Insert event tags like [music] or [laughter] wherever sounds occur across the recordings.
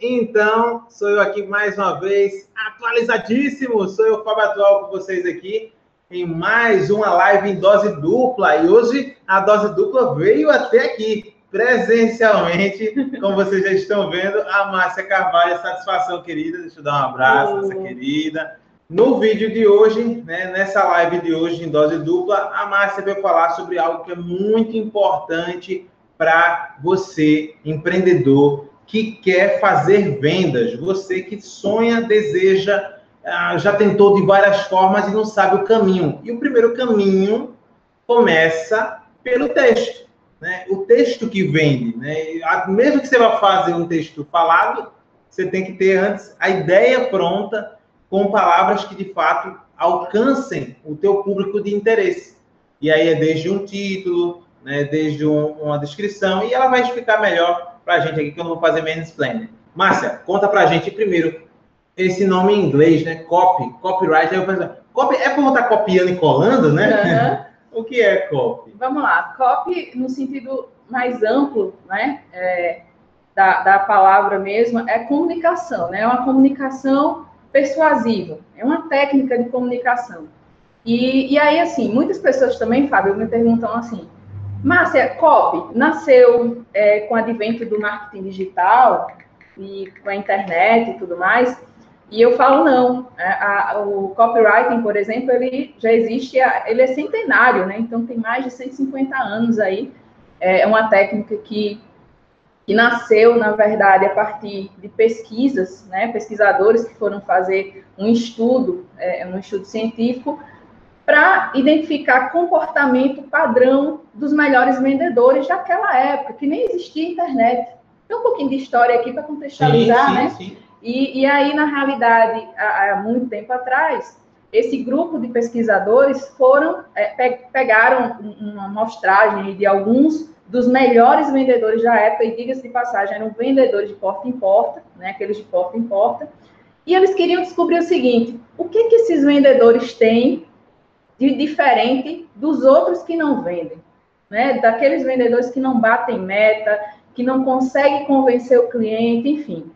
Então, sou eu aqui mais uma vez, atualizadíssimo. Sou eu, Fábio Atual, com vocês aqui em mais uma live em dose dupla. E hoje a dose dupla veio até aqui, presencialmente, como vocês já estão vendo, a Márcia Carvalho. Satisfação, querida. Deixa eu dar um abraço, nossa querida. No vídeo de hoje, né, nessa live de hoje em dose dupla, a Márcia veio falar sobre algo que é muito importante para você, empreendedor, que quer fazer vendas, você que sonha, deseja, ah, já tentou de várias formas e não sabe o caminho. E o primeiro caminho começa pelo texto, né? O texto que vende, né? Mesmo que você vá fazer um texto falado, você tem que ter antes a ideia pronta com palavras que de fato alcancem o teu público de interesse. E aí é desde um título, né, desde um, uma descrição, e ela vai explicar melhor para a gente aqui, que eu não vou fazer mansplaining. Márcia, conta para a gente primeiro esse nome em inglês, né? Copy, copyright. Aí eu penso, copy é para estar copiando e colando, né? Uhum. [laughs] o que é copy? Vamos lá. Copy, no sentido mais amplo, né? É, da, da palavra mesmo, é comunicação, né? É uma comunicação persuasiva, é uma técnica de comunicação. E, e aí, assim, muitas pessoas também, Fábio, me perguntam assim, Márcia, COP nasceu é, com o advento do marketing digital e com a internet e tudo mais, e eu falo não. A, é, a, o copywriting, por exemplo, ele já existe, ele é centenário, né? Então tem mais de 150 anos aí. É uma técnica que, que nasceu, na verdade, a partir de pesquisas, né? Pesquisadores que foram fazer um estudo, é, um estudo científico para identificar comportamento padrão dos melhores vendedores daquela época, que nem existia internet. Tem um pouquinho de história aqui para contextualizar, sim, sim, né? Sim. E, e, aí, na realidade, há, há, muito tempo atrás, esse grupo de pesquisadores foram é, pe pegaram uma amostragem de alguns dos melhores vendedores da época, e diga-se de passagem, eram vendedores de porta em porta, né, aqueles de porta em porta, e eles queriam descobrir o seguinte: o que, que esses vendedores têm de diferente dos outros que não vendem, né? Daqueles vendedores que não batem meta, que não conseguem convencer o cliente, enfim.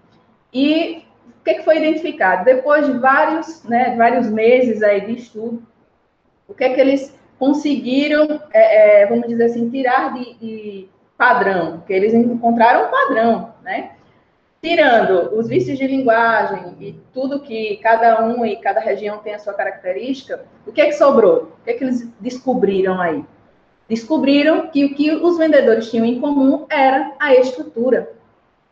E o que, que foi identificado? Depois de vários, né, vários meses aí de estudo, o que é que eles conseguiram, é, é, vamos dizer assim, tirar de, de padrão? Porque eles encontraram um padrão, né? Tirando os vícios de linguagem e tudo que cada um e cada região tem a sua característica, o que é que sobrou? O que é que eles descobriram aí? Descobriram que o que os vendedores tinham em comum era a estrutura.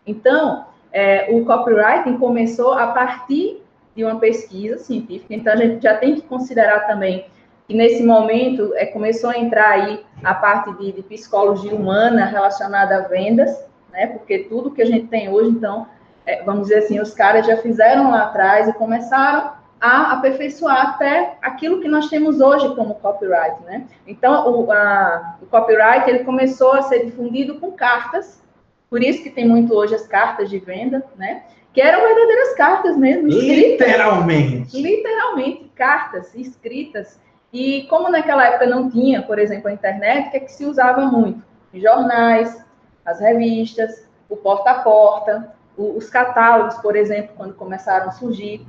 Então, é, o copywriting começou a partir de uma pesquisa científica, então a gente já tem que considerar também que nesse momento é, começou a entrar aí a parte de, de psicologia humana relacionada a vendas, né? Porque tudo que a gente tem hoje, então, é, vamos dizer assim, os caras já fizeram lá atrás e começaram a aperfeiçoar até aquilo que nós temos hoje como copyright, né? Então, o, a, o copyright, ele começou a ser difundido com cartas, por isso que tem muito hoje as cartas de venda, né? Que eram verdadeiras cartas mesmo. Escritas, literalmente. Literalmente, cartas escritas. E como naquela época não tinha, por exemplo, a internet, o que, é que se usava muito? Jornais, as revistas, o porta a porta, os catálogos, por exemplo, quando começaram a surgir.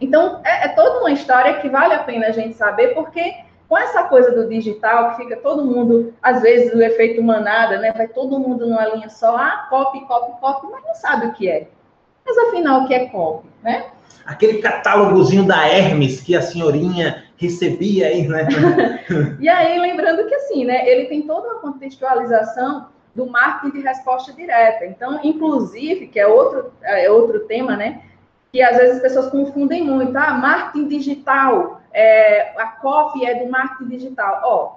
Então, é, é, toda uma história que vale a pena a gente saber, porque com essa coisa do digital, que fica todo mundo, às vezes, o efeito manada, né? Vai todo mundo numa linha só, ah, copy, copy, copy, mas não sabe o que é. Mas afinal, o que é copy, né? Aquele catálogozinho da Hermes que a senhorinha recebia aí, né? [laughs] e aí, lembrando que assim, né? Ele tem toda uma contextualização do marketing de resposta direta. Então, inclusive, que é outro, é outro tema, né? Que às vezes as pessoas confundem muito. Ah, marketing digital, é, a copy é do marketing digital. Ó,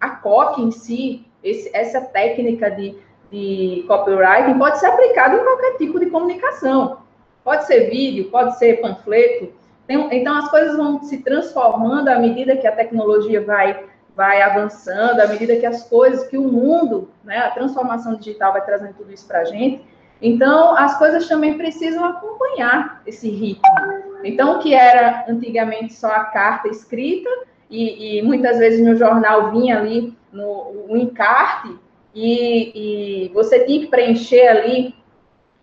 a copy em si, esse, essa técnica de, de copywriting pode ser aplicada em qualquer tipo de comunicação. Pode ser vídeo, pode ser panfleto. Tem, então, as coisas vão se transformando à medida que a tecnologia vai vai avançando, à medida que as coisas, que o mundo, né, a transformação digital vai trazendo tudo isso para a gente. Então, as coisas também precisam acompanhar esse ritmo. Então, o que era antigamente só a carta escrita, e, e muitas vezes no jornal vinha ali no, o encarte, e, e, você tinha que preencher ali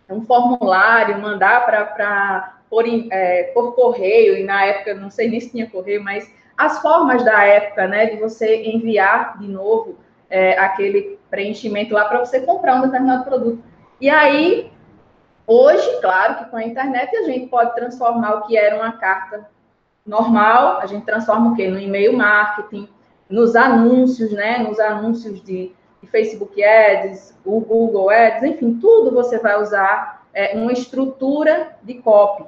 um formulário, mandar para por, é, por correio, e na época, não sei nem se tinha correio, mas as formas da época, né, de você enviar de novo é, aquele preenchimento lá para você comprar um determinado produto. E aí, hoje, claro que com a internet a gente pode transformar o que era uma carta normal, a gente transforma o quê? No e-mail marketing, nos anúncios, né, nos anúncios de, de Facebook Ads, o Google Ads, enfim, tudo você vai usar é, uma estrutura de copy.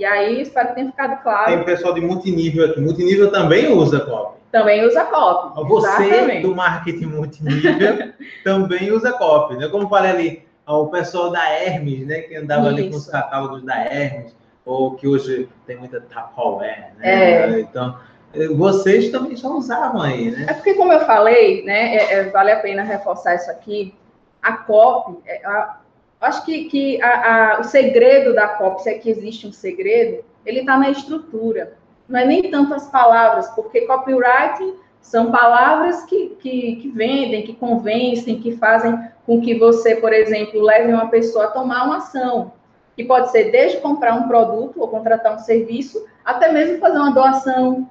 E aí, espero que tenha ficado claro. Tem pessoal de multinível aqui. Multinível também usa copy. Também usa copy. Você exatamente. do marketing multinível [laughs] também usa copy, né? Como falei ali, o pessoal da Hermes, né? Que andava Isso. ali com os catálogos da Hermes, ou que hoje tem muita Tupperware, né? É. Então, eh, vocês também já usavam aí, né? É porque, como eu falei, né? É, é, vale a pena reforçar isso aqui. A copy, é, a, acho que, que a, a, o segredo da copy, se é que existe um segredo, ele está na estrutura. Não é nem tanto as palavras, porque copywriting são palavras que, que, que, vendem, que convencem, que fazem com que você, por exemplo, leve uma pessoa a tomar uma ação, que pode ser desde comprar um produto ou contratar um serviço, até mesmo fazer uma doação,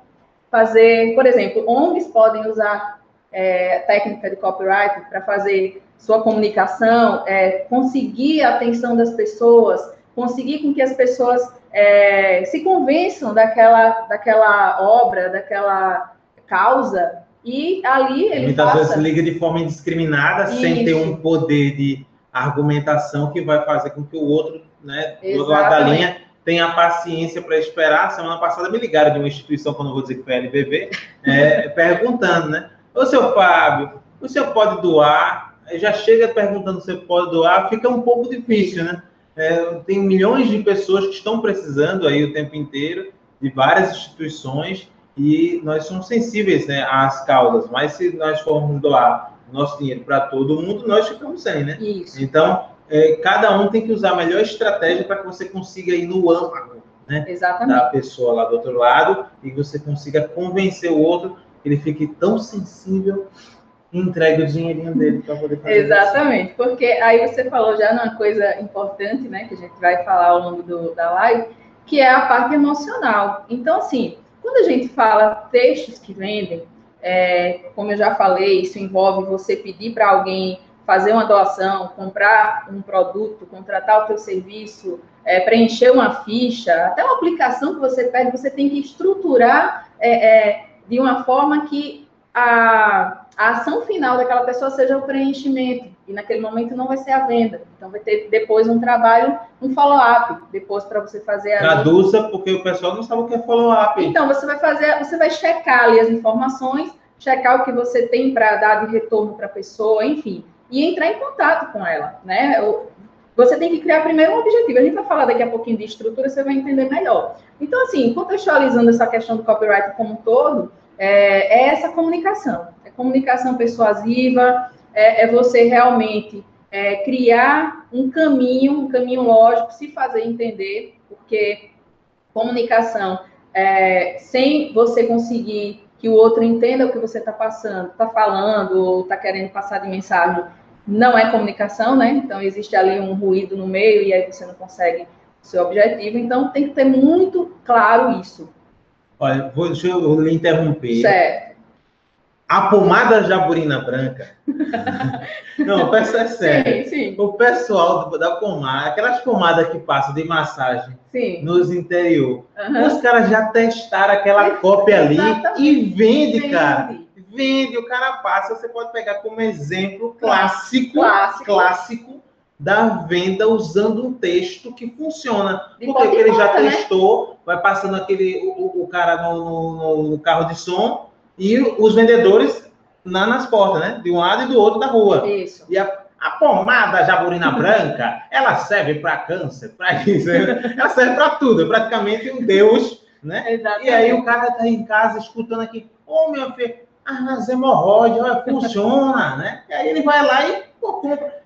fazer, por exemplo, ONGs podem usar é, técnica de copywriting para fazer sua comunicação, é, conseguir a atenção das pessoas, conseguir com que as pessoas é, se convençam daquela, daquela obra, daquela causa, e ali ele Muitas passa... vezes liga de forma indiscriminada, Isso. sem ter um poder de argumentação que vai fazer com que o outro, né, do lado da linha, tenha paciência para esperar. Semana passada me ligaram de uma instituição, quando eu vou dizer que foi a LBV, é, perguntando, né? Ô, seu Fábio, o senhor pode doar? Já chega perguntando se pode doar, fica um pouco difícil, né? É, tem milhões de pessoas que estão precisando aí o tempo inteiro, de várias instituições, e nós somos sensíveis né, às causas, mas se nós formos doar nosso dinheiro para todo mundo, nós ficamos sem, né? Isso. Então, é, cada um tem que usar a melhor estratégia para que você consiga ir no âmago né, Exatamente. da pessoa lá do outro lado e você consiga convencer o outro que ele fique tão sensível entregue o dinheirinho dele para poder fazer Exatamente, isso. porque aí você falou já numa coisa importante, né, que a gente vai falar ao longo do, da live, que é a parte emocional. Então, assim, quando a gente fala textos que vendem, é, como eu já falei, isso envolve você pedir para alguém fazer uma doação, comprar um produto, contratar o teu serviço, é, preencher uma ficha, até uma aplicação que você pede, você tem que estruturar é, é de uma forma que a a ação final daquela pessoa seja o preenchimento, e naquele momento não vai ser a venda. Então vai ter depois um trabalho, um follow-up, depois para você fazer a. Traduza, porque o pessoal não sabe o que é follow-up. Então, você vai fazer, você vai checar ali as informações, checar o que você tem para dar de retorno para a pessoa, enfim, e entrar em contato com ela, né? Você tem que criar primeiro um objetivo. A gente vai falar daqui a pouquinho de estrutura, você vai entender melhor. Então, assim, contextualizando essa questão do copyright como um todo, é, é essa comunicação comunicação persuasiva, é, é você realmente é, criar um caminho, um caminho lógico, se fazer entender, porque comunicação, é, sem você conseguir que o outro entenda o que você está passando, está falando, ou está querendo passar de mensagem, não é comunicação, né? Então, existe ali um ruído no meio e aí você não consegue o seu objetivo. Então, tem que ter muito claro isso. Olha, vou, deixa eu lhe interromper. Certo. A pomada jaburina branca. [laughs] Não, peço é sério. Sim, sim. O pessoal da pomada, aquelas pomadas que passam de massagem sim. nos interior, uhum. os caras já testaram aquela cópia ali e vende, vende, cara. Vende, o cara passa. Você pode pegar como exemplo clássico, clássico, clássico da venda usando um texto que funciona. De porque ele já né? testou, vai passando aquele o, o cara no, no, no carro de som e os vendedores lá nas portas, né? De um lado e do outro da rua. Isso. E a, a pomada jaburina [laughs] branca, ela serve para câncer, para isso, ela serve para tudo, é praticamente um deus, né? Exatamente. E aí o cara tá em casa escutando aqui, ô oh, meu filho, as hemorroides, funciona, né? E aí ele vai lá e pô, compra.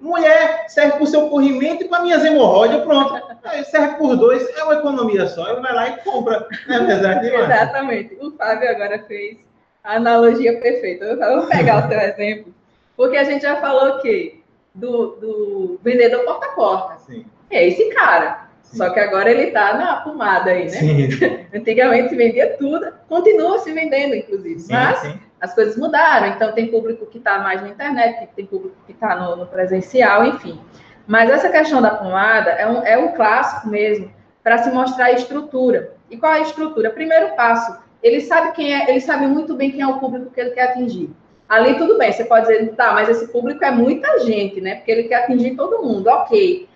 Mulher serve para o seu corrimento e para minhas hemorroides, pronto. Aí serve por dois, é uma economia só. Ele vai lá e compra. [laughs] É verdade, Exatamente. O Fábio agora fez a analogia perfeita. Eu vou pegar o seu exemplo, porque a gente já falou que do, do vendedor porta a porta. Sim. É esse cara. Sim. Só que agora ele está na pomada aí, né? Sim. [laughs] Antigamente se vendia tudo, continua se vendendo, inclusive. Sim, mas sim. As coisas mudaram. Então tem público que está mais na internet, tem público que está no, no, presencial, enfim. Mas essa questão da pomada é um, é um clássico mesmo para se mostrar a estrutura. E qual é a estrutura? Primeiro passo, ele sabe quem é, ele sabe muito bem quem é o público que ele quer atingir. Ali tudo bem, você pode dizer, tá, mas esse público é muita gente, né? Porque ele quer atingir todo mundo, ok.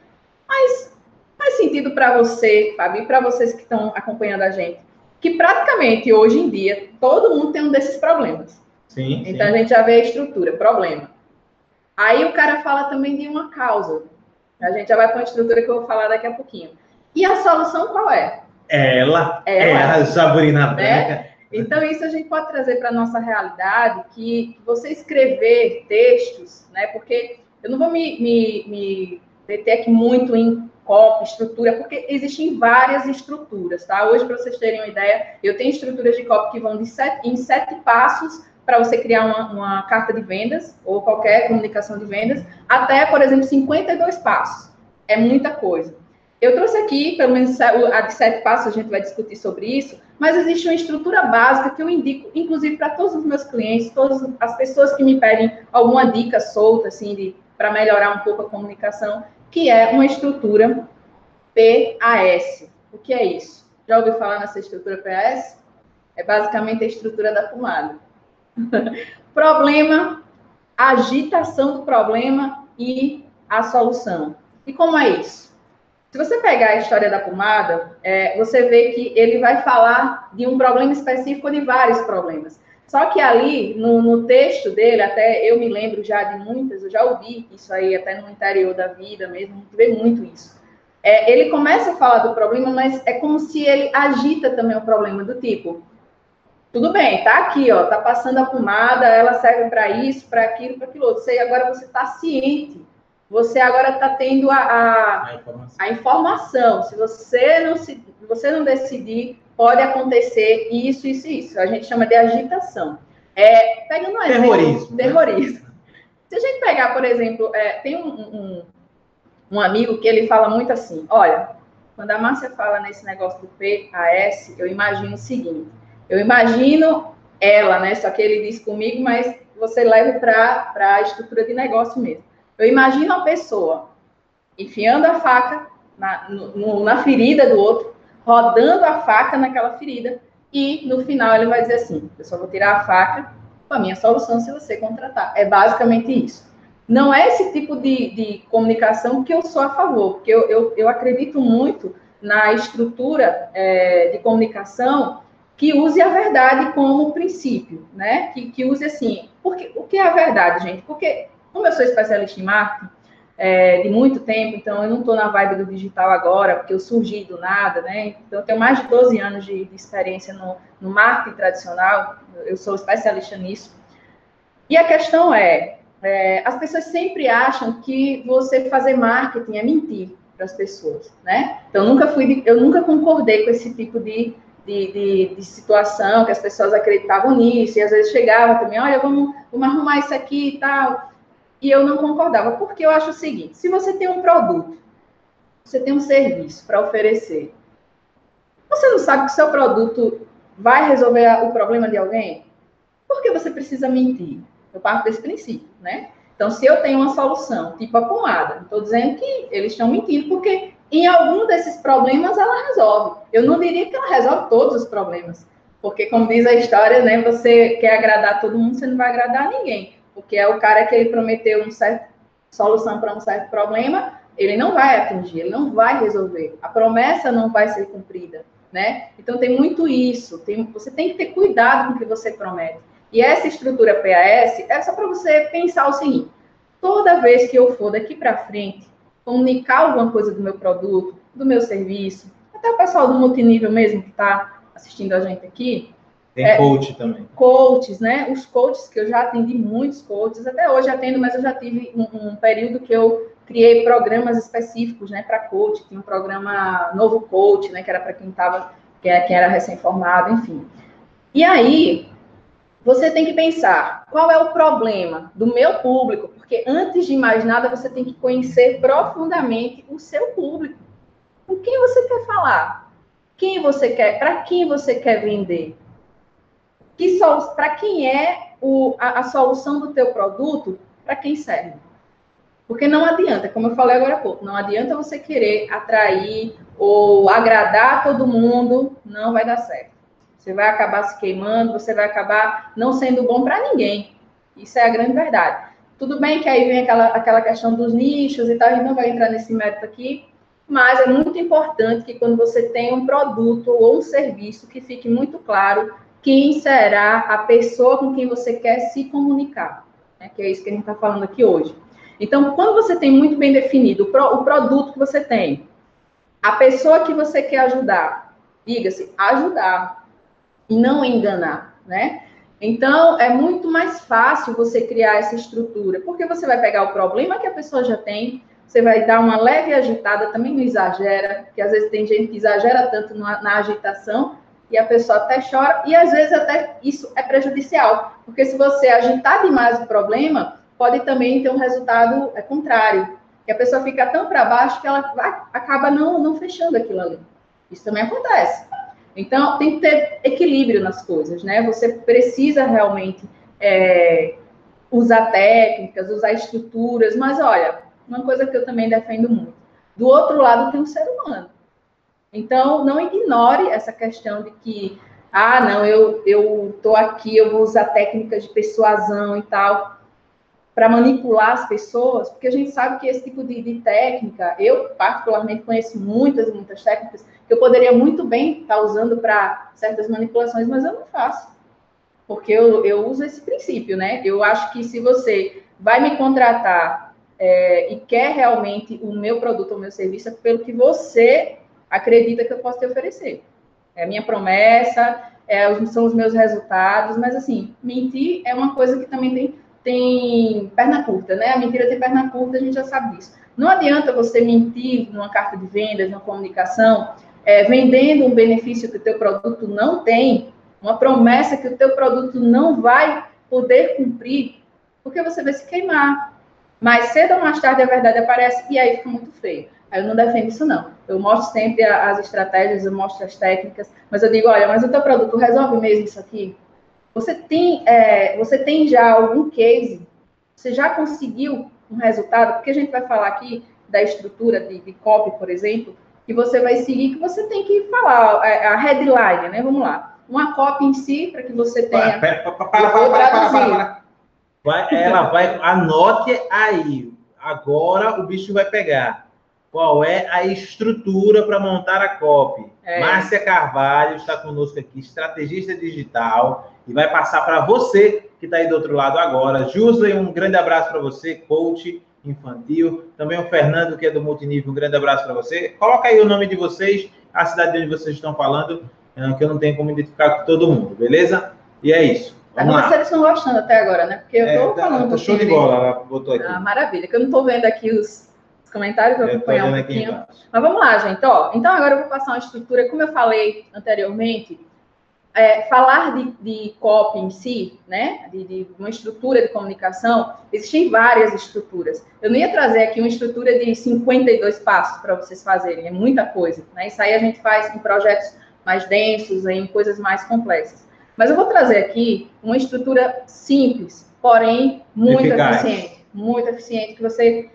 Mas faz sentido para você, Fabi, para vocês que estão acompanhando a gente, que praticamente hoje em dia todo mundo tem um desses problemas. Sim. Então sim. a gente já vê a estrutura, problema. Aí o cara fala também de uma causa. A gente já vai para uma estrutura que eu vou falar daqui a pouquinho. E a solução qual é? Ela, ela é a Sabrina né? Então, isso a gente pode trazer para a nossa realidade, que você escrever textos, né? Porque eu não vou me, me, me aqui muito em copy, estrutura, porque existem várias estruturas, tá? Hoje, para vocês terem uma ideia, eu tenho estruturas de copy que vão de sete, em sete passos para você criar uma, uma, carta de vendas ou qualquer comunicação de vendas, até, por exemplo, 52 passos. É muita coisa. Eu trouxe aqui, pelo menos a de sete passos, a gente vai discutir sobre isso, mas existe uma estrutura básica que eu indico, inclusive para todos os meus clientes, todas as pessoas que me pedem alguma dica solta, assim, para melhorar um pouco a comunicação, que é uma estrutura PAS. O que é isso? Já ouviu falar nessa estrutura PAS? É basicamente a estrutura da pomada. [laughs] problema, agitação do problema e a solução. E como é isso? Se você pegar a história da pomada, é, você vê que ele vai falar de um problema específico de vários problemas. Só que ali, no, no, texto dele, até eu me lembro já de muitas, eu já ouvi isso aí até no interior da vida mesmo, vê muito isso. É, ele começa a falar do problema, mas é como se ele agita também o problema, do tipo, tudo bem, tá aqui, ó, tá passando a pomada, ela serve para isso, para aquilo, para aquilo outro. Você, agora você está ciente você agora está tendo a, a, a, informação. a, informação. Se você não se você não decidir, pode acontecer isso, isso e isso. A gente chama de agitação. É, pegando um terrorismo. Exemplo, né? terrorismo. Se a gente pegar, por exemplo, é, tem um, um, um, amigo que ele fala muito assim: olha, quando a Márcia fala nesse negócio do PAS, eu imagino o seguinte: eu imagino ela, né? Só que ele diz comigo, mas você leva para a estrutura de negócio mesmo. Eu imagino a pessoa enfiando a faca na, no, na ferida do outro, rodando a faca naquela ferida, e no final ele vai dizer assim: eu só vou tirar a faca com a minha solução se você contratar. É basicamente isso. Não é esse tipo de, de comunicação que eu sou a favor, porque eu, eu, eu acredito muito na estrutura é, de comunicação que use a verdade como princípio, né? Que, que use assim. Porque, o que é a verdade, gente? Porque como eu sou especialista em marketing é, de muito tempo, então eu não estou na vibe do digital agora, porque eu surgi do nada, né? Então eu tenho mais de 12 anos de, de experiência no, no marketing tradicional, eu sou especialista nisso. E a questão é, é, as pessoas sempre acham que você fazer marketing é mentir para as pessoas, né? Então nunca fui, eu nunca concordei com esse tipo de, de, de, de, situação que as pessoas acreditavam nisso e às vezes chegavam também, olha, vamos, vamos arrumar isso aqui e tal e eu não concordava, porque eu acho o seguinte: se você tem um produto, você tem um serviço para oferecer, você não sabe que o seu produto vai resolver o problema de alguém? Por que você precisa mentir? Eu parto desse princípio, né? Então, se eu tenho uma solução, tipo a pomada, estou dizendo que eles estão mentindo, porque em algum desses problemas ela resolve. Eu não diria que ela resolve todos os problemas, porque, como diz a história, né, você quer agradar todo mundo, você não vai agradar ninguém porque é o cara que ele prometeu uma certa solução para um certo problema, ele não vai atingir, ele não vai resolver. A promessa não vai ser cumprida, né? Então tem muito isso. Tem, você tem que ter cuidado com o que você promete. E essa estrutura PAS é só para você pensar o seguinte: toda vez que eu for daqui para frente comunicar alguma coisa do meu produto, do meu serviço, até o pessoal do multinível mesmo que está assistindo a gente aqui, tem é, coach também. Coaches, né? Os coaches, que eu já atendi muitos coaches, até hoje atendo, mas eu já tive um, um período que eu criei programas específicos, né, para coach. Tinha um programa Novo Coach, né, que era para quem estava, que era recém-formado, enfim. E aí, você tem que pensar qual é o problema do meu público, porque antes de mais nada você tem que conhecer profundamente o seu público. Com quem você quer falar? Quem você quer? Para quem você quer vender? Que para quem é o, a, a solução do teu produto? Para quem serve? Porque não adianta, como eu falei agora há pouco, não adianta você querer atrair ou agradar todo mundo, não vai dar certo. Você vai acabar se queimando, você vai acabar não sendo bom para ninguém. Isso é a grande verdade. Tudo bem que aí vem aquela, aquela questão dos nichos e tal, a gente não vai entrar nesse mérito aqui, mas é muito importante que quando você tem um produto ou um serviço, que fique muito claro quem será a pessoa com quem você quer se comunicar. Né? Que é isso que a gente está falando aqui hoje. Então, quando você tem muito bem definido o, pro, o produto que você tem, a pessoa que você quer ajudar, diga-se, ajudar e não enganar, né? Então, é muito mais fácil você criar essa estrutura, porque você vai pegar o problema que a pessoa já tem, você vai dar uma leve agitada, também não exagera, porque às vezes tem gente que exagera tanto na, na agitação e a pessoa até chora, e às vezes até isso é prejudicial, porque se você agitar demais o problema, pode também ter um resultado é, contrário, que a pessoa fica tão para baixo que ela vai, acaba não, não fechando aquilo ali. Isso também acontece. Então, tem que ter equilíbrio nas coisas, né? Você precisa realmente é, usar técnicas, usar estruturas, mas olha, uma coisa que eu também defendo muito: do outro lado tem um ser humano. Então, não ignore essa questão de que, ah, não, eu tô aqui, eu vou usar técnicas de persuasão e tal para manipular as pessoas, porque a gente sabe que esse tipo de, de, técnica, eu particularmente conheço muitas, muitas técnicas que eu poderia muito bem estar tá usando para certas manipulações, mas eu não faço. Porque eu, eu uso esse princípio, né? Eu acho que se você vai me contratar é, e quer realmente o meu produto ou meu serviço, é pelo que você acredita que eu posso te oferecer. É a minha promessa, é, são os meus resultados, mas assim, mentir é uma coisa que também tem tem perna curta, né? A mentira tem perna curta, a gente já sabe disso. Não adianta você mentir numa carta de vendas, numa comunicação, é, vendendo um benefício que o teu produto não tem, uma promessa que o teu produto não vai poder cumprir, porque você vai se queimar. Mais cedo ou mais tarde a verdade aparece e aí fica muito feio. Aí eu não defendo isso, não. Eu mostro sempre as estratégias, eu mostro as técnicas, mas eu digo, olha, mas o teu produto resolve mesmo isso aqui? Você tem, é, você tem já algum case? Você já conseguiu um resultado? Porque a gente vai falar aqui da estrutura de, de copy, por exemplo, que você vai seguir, que você tem que falar é, a headline, né? Vamos lá. Uma copy em si, para que você tenha. Para, para, para, para, para, para, Vai, ela vai, anote aí. Agora o bicho vai pegar. Qual é a estrutura para montar a copy? É. Márcia Carvalho está conosco aqui, estrategista digital e vai passar para você que está aí do outro lado agora. Jusley, um grande abraço para você, coach infantil. Também o Fernando, que é do multinível, um grande abraço para você. Coloca aí o nome de vocês, a cidade de onde vocês estão falando, eh, que eu não tenho como identificar com todo mundo, beleza? E é isso. Vamos lá. vocês estão gostando até agora, né? Porque eu estou é, tá, falando. Tá show de bola, ela botou aqui. Ah, maravilha, que eu não estou vendo aqui os comentários, eu vou acompanhar um pouquinho. Mas vamos lá, gente. Ó, então agora eu vou passar uma estrutura, como eu falei anteriormente, é, falar de, de copy em si, né, de, de, uma estrutura de comunicação, existem várias estruturas. Eu não ia trazer aqui uma estrutura de 52 passos para vocês fazerem, é muita coisa. Né? Isso aí a gente faz em projetos mais densos, em coisas mais complexas. Mas eu vou trazer aqui uma estrutura simples, porém muito Eficaz. eficiente, muito eficiente, que você,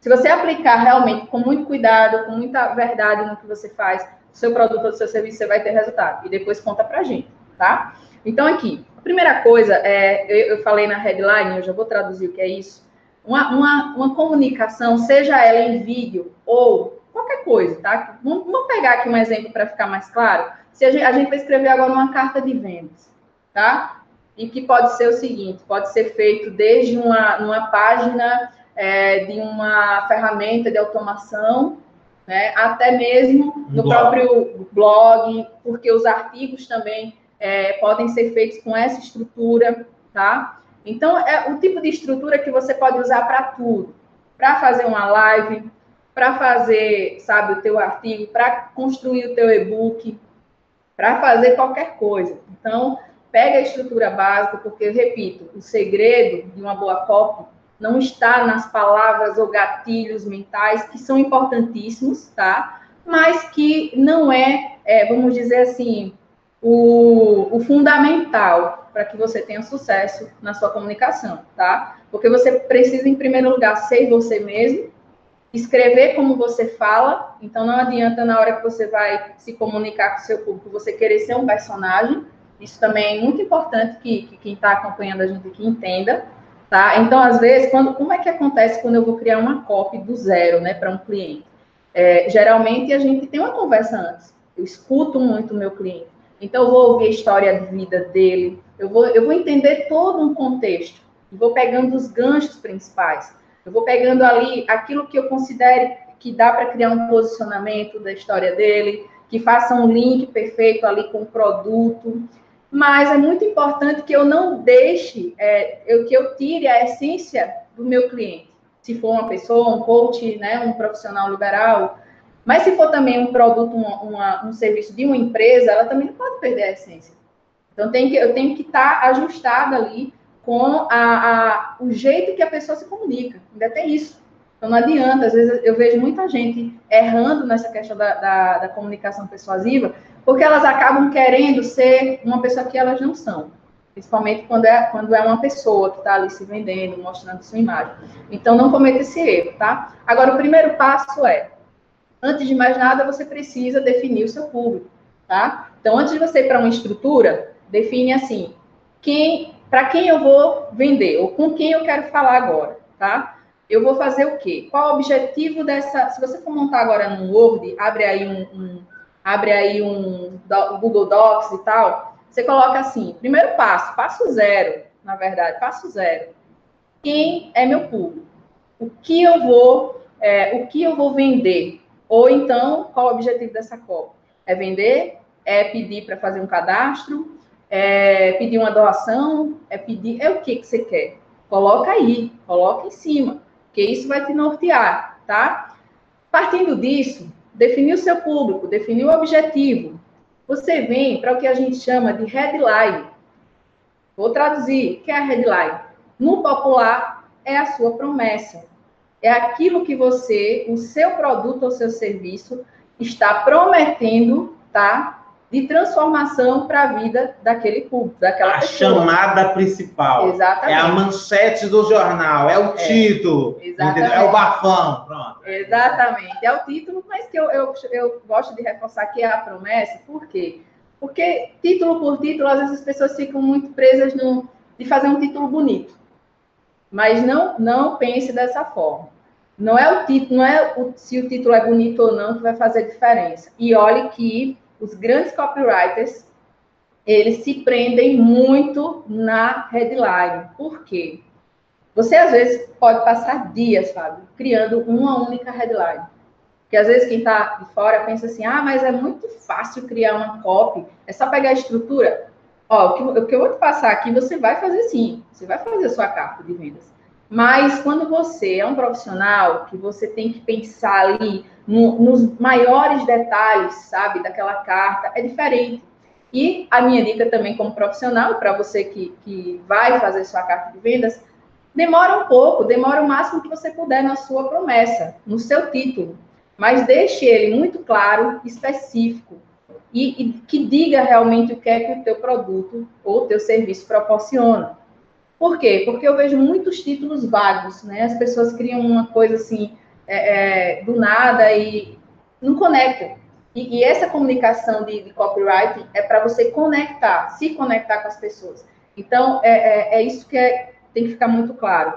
se você aplicar realmente com muito cuidado, com muita verdade no que você faz, seu produto ou seu serviço, você vai ter resultado. E depois conta pra gente, tá? Então, aqui, a primeira coisa, é, eu, eu falei na headline, eu já vou traduzir o que é isso. Uma, uma, uma comunicação, seja ela em vídeo ou qualquer coisa, tá? Vamos, vamos pegar aqui um exemplo para ficar mais claro. Se a gente, a gente vai escrever agora uma carta de vendas, tá? E que pode ser o seguinte: pode ser feito desde uma, uma página é, de uma ferramenta de automação né? até mesmo no blog. próprio blog, porque os artigos também é, podem ser feitos com essa estrutura, tá? Então, é o tipo de estrutura que você pode usar para tudo. Para fazer uma live, para fazer, sabe, o teu artigo, para construir o teu e-book, para fazer qualquer coisa. Então, pega a estrutura básica, porque, repito, o segredo de uma boa copy não está nas palavras ou gatilhos mentais, que são importantíssimos, tá? Mas que não é, é vamos dizer assim, o, o fundamental para que você tenha sucesso na sua comunicação, tá? Porque você precisa, em primeiro lugar, ser você mesmo, escrever como você fala, então não adianta na hora que você vai se comunicar com o seu público, você querer ser um personagem, isso também é muito importante que, que quem está acompanhando a gente aqui entenda, tá? Então, às vezes, quando, como é que acontece quando eu vou criar uma copy do zero, né, para um cliente? É, geralmente, a gente tem uma conversa antes. Eu escuto muito o meu cliente. Então, eu vou ouvir a história de vida dele, eu vou, eu vou entender todo um contexto, e vou pegando os ganchos principais. Eu vou pegando ali aquilo que eu considere que dá para criar um posicionamento da história dele, que faça um link perfeito ali com o produto mas é muito importante que eu não deixe, é, eu, que eu tire a essência do meu cliente. Se for uma pessoa, um coach, né, um profissional liberal, mas se for também um produto, uma, uma, um serviço de uma empresa, ela também não pode perder a essência. Então tem que, eu tenho que estar ajustada ali com a, a, o jeito que a pessoa se comunica. Ainda tem isso. Então não adianta, às vezes eu vejo muita gente errando nessa questão da, da, da comunicação persuasiva, porque elas acabam querendo ser uma pessoa que elas não são. Principalmente quando é, quando é uma pessoa que está ali se vendendo, mostrando sua imagem. Então, não cometa esse erro, tá? Agora, o primeiro passo é, antes de mais nada, você precisa definir o seu público, tá? Então, antes de você ir para uma estrutura, define assim, quem, para quem eu vou vender, ou com quem eu quero falar agora, tá? Eu vou fazer o quê? Qual o objetivo dessa... Se você for montar agora no Word, abre aí um, um abre aí um Google Docs e tal, você coloca assim, primeiro passo, passo zero, na verdade, passo zero. Quem é meu público? O que eu vou, é, o que eu vou vender? Ou então, qual o objetivo dessa cópia? É vender? É pedir para fazer um cadastro? É pedir uma doação? É pedir? É o que que você quer? Coloca aí, coloca em cima, que isso vai te nortear, tá? Partindo disso, Definir o seu público, definir o objetivo. Você vem para o que a gente chama de headline. Vou traduzir. Que é a headline? No popular, é a sua promessa. É aquilo que você, o seu produto ou seu serviço, está prometendo, tá? De transformação para a vida daquele público, daquela a pessoa. A chamada principal. Exatamente. É a manchete do jornal, é o é, título, exatamente. é o bafão, pronto. Exatamente, é o título, mas que eu, eu, eu gosto de reforçar que é a promessa, por quê? Porque título por título, às vezes as pessoas ficam muito presas no, de fazer um título bonito. Mas não, não pense dessa forma. Não é o título, não é o, se o título é bonito ou não que vai fazer diferença. E olhe que os grandes copywriters, eles se prendem muito na headline. Por quê? Você, às vezes, pode passar dias, Fábio, criando uma única headline. Porque, às vezes, quem está de fora pensa assim, ah, mas é muito fácil criar uma copy, é só pegar a estrutura. Ó, o que, eu vou te passar aqui, você vai fazer sim, você vai fazer a sua carta de vendas. Mas quando você é um profissional, que você tem que pensar ali no, nos maiores detalhes, sabe, daquela carta, é diferente. E a minha dica também como profissional, para você que, que vai fazer sua carta de vendas, demora um pouco, demora o máximo que você puder na sua promessa, no seu título. Mas deixe ele muito claro, específico, e, e que diga realmente o que é que o teu produto ou o teu serviço proporciona. Por quê? Porque eu vejo muitos títulos vagos, né? As pessoas criam uma coisa assim, é, é, do nada e não conectam. E, e essa comunicação de, de copywriting é para você conectar, se conectar com as pessoas. Então, é, é, é isso que é, tem que ficar muito claro.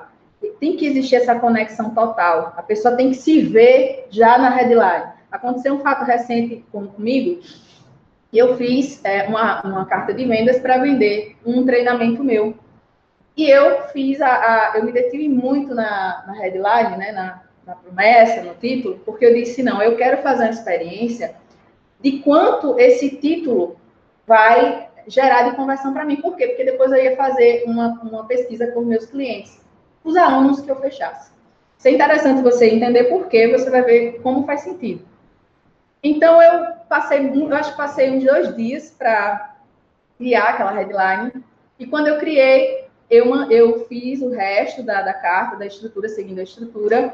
Tem que existir essa conexão total. A pessoa tem que se ver já na headline. Aconteceu um fato recente com, comigo, eu fiz uma, uma carta de vendas para vender um treinamento meu. E eu fiz a, a, eu me detive muito na, na headline, né, na, na promessa, no título, porque eu disse, não, eu quero fazer uma experiência de quanto esse título vai gerar de conversão para mim. Por quê? Porque depois eu ia fazer uma, uma pesquisa com meus clientes, os alunos que eu fechasse. Isso é interessante você entender por quê, você vai ver como faz sentido. Então, eu passei, eu acho que passei uns dois dias para criar aquela headline. E quando eu criei, eu, eu fiz o resto da, da carta, da estrutura, seguindo a estrutura.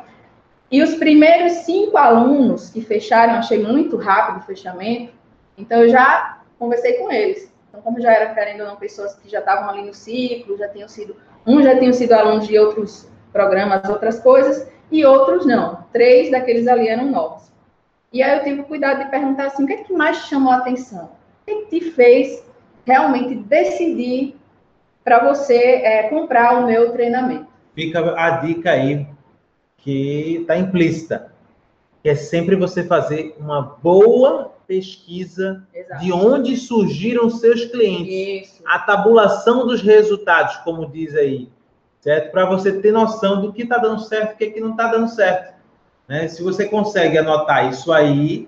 E os primeiros cinco alunos que fecharam, achei muito rápido o fechamento, então eu já conversei com eles. Então, como já era, querendo ou não, pessoas que já estavam ali no ciclo, já tinham sido, um já tinham sido alunos de outros programas, outras coisas, e outros não. Três daqueles ali eram novos. E aí eu tive o cuidado de perguntar assim, o que é que mais chamou a atenção? O que, é que te fez realmente decidir para você é, comprar o meu treinamento? Fica a dica aí que está implícita, que é sempre você fazer uma boa pesquisa Exato. de onde surgiram seus clientes, Isso. a tabulação dos resultados, como diz aí, certo? Para você ter noção do que está dando certo e o que, é que não está dando certo. Né? Se você consegue anotar isso aí,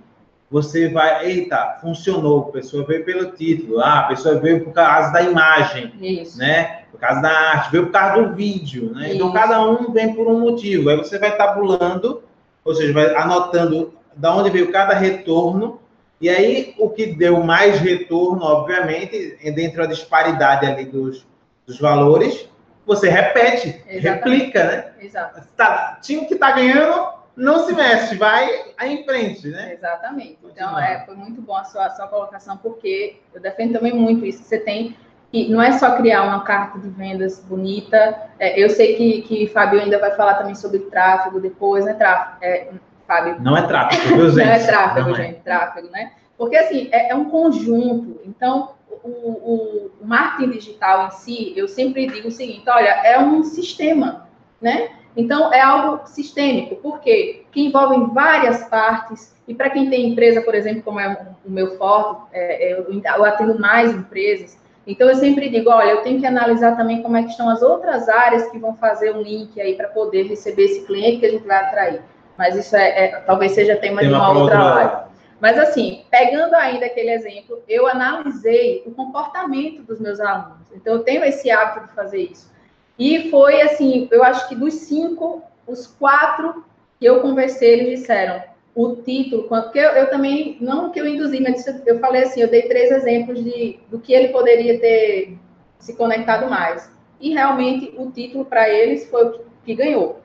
você vai, eita, funcionou, a pessoa veio pelo título, ah, a pessoa veio por causa da imagem, isso. né? Por causa da arte, veio por causa do vídeo, né? Então cada um vem por um motivo. Aí você vai tabulando, ou seja, vai anotando da onde veio cada retorno, e aí o que deu mais retorno, obviamente, dentro da disparidade ali dos, dos valores, você repete, Exatamente. replica, né? Exato. Tá, time que está ganhando não se mexe, vai em frente, né? Exatamente. Então, é, foi muito bom a sua, a sua colocação, porque eu defendo também muito isso. Você tem que não é só criar uma carta de vendas bonita. É, eu sei que, que Fábio ainda vai falar também sobre tráfego depois, né? Tráfego, é, Fábio. Não é tráfego, viu, gente? não é tráfego, não é. gente, é. tráfego, né? Porque assim, é, é um conjunto. Então, o, o, o marketing digital em si, eu sempre digo o seguinte: olha, é um sistema, né? Então, é algo sistêmico, por quê? Que envolve várias partes, e para quem tem empresa, por exemplo, como é o meu forte, é, é eu atendo mais empresas, então eu sempre digo, olha, eu tenho que analisar também como é que estão as outras áreas que vão fazer um link aí para poder receber esse cliente que a gente vai atrair. Mas isso é, é talvez seja tema Tem de uma, uma outra live. Mas assim, pegando ainda aquele exemplo, eu analisei o comportamento dos meus alunos. Então eu tenho esse hábito de fazer isso. E foi assim, eu acho que dos cinco, os quatro que eu conversei, eles disseram o título, porque eu, eu também, não que eu induzi, mas eu falei assim, eu dei três exemplos de, do que ele poderia ter se conectado mais. E realmente o título para eles foi o que, que ganhou.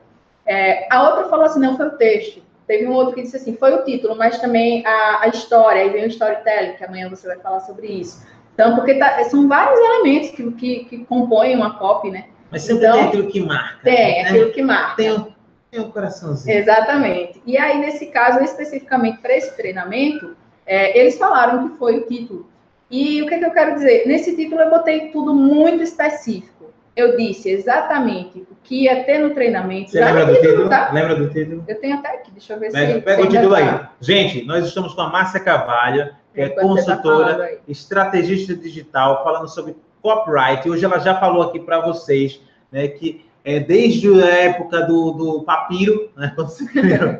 É, a outra falou assim, não, foi o texto. Teve um outro que disse assim, foi o título, mas também a, a história, aí vem o storytelling, que amanhã você vai falar sobre isso. Então, porque tá, são vários elementos que, que, que compõem uma copy, né? Mas sempre então, tem aquilo que marca. Tem, né? aquilo que marca. Tem, tem um coraçãozinho. Exatamente. E aí, nesse caso, especificamente para esse treinamento, é, eles falaram que foi o título. E o que, que eu quero dizer? Nesse título eu botei tudo muito específico. Eu disse exatamente o que ia ter no treinamento. Você lembra do título? Tá? Lembra do título? Eu tenho até aqui, deixa eu ver pega, se. Pega o título aí. Gente, nós estamos com a Márcia Cavalho, que é, é tá consultora, tá estrategista digital, falando sobre copyright. Hoje ela já falou aqui para vocês né, que é, desde a época do, do papiro, né, [laughs] quando, se criou,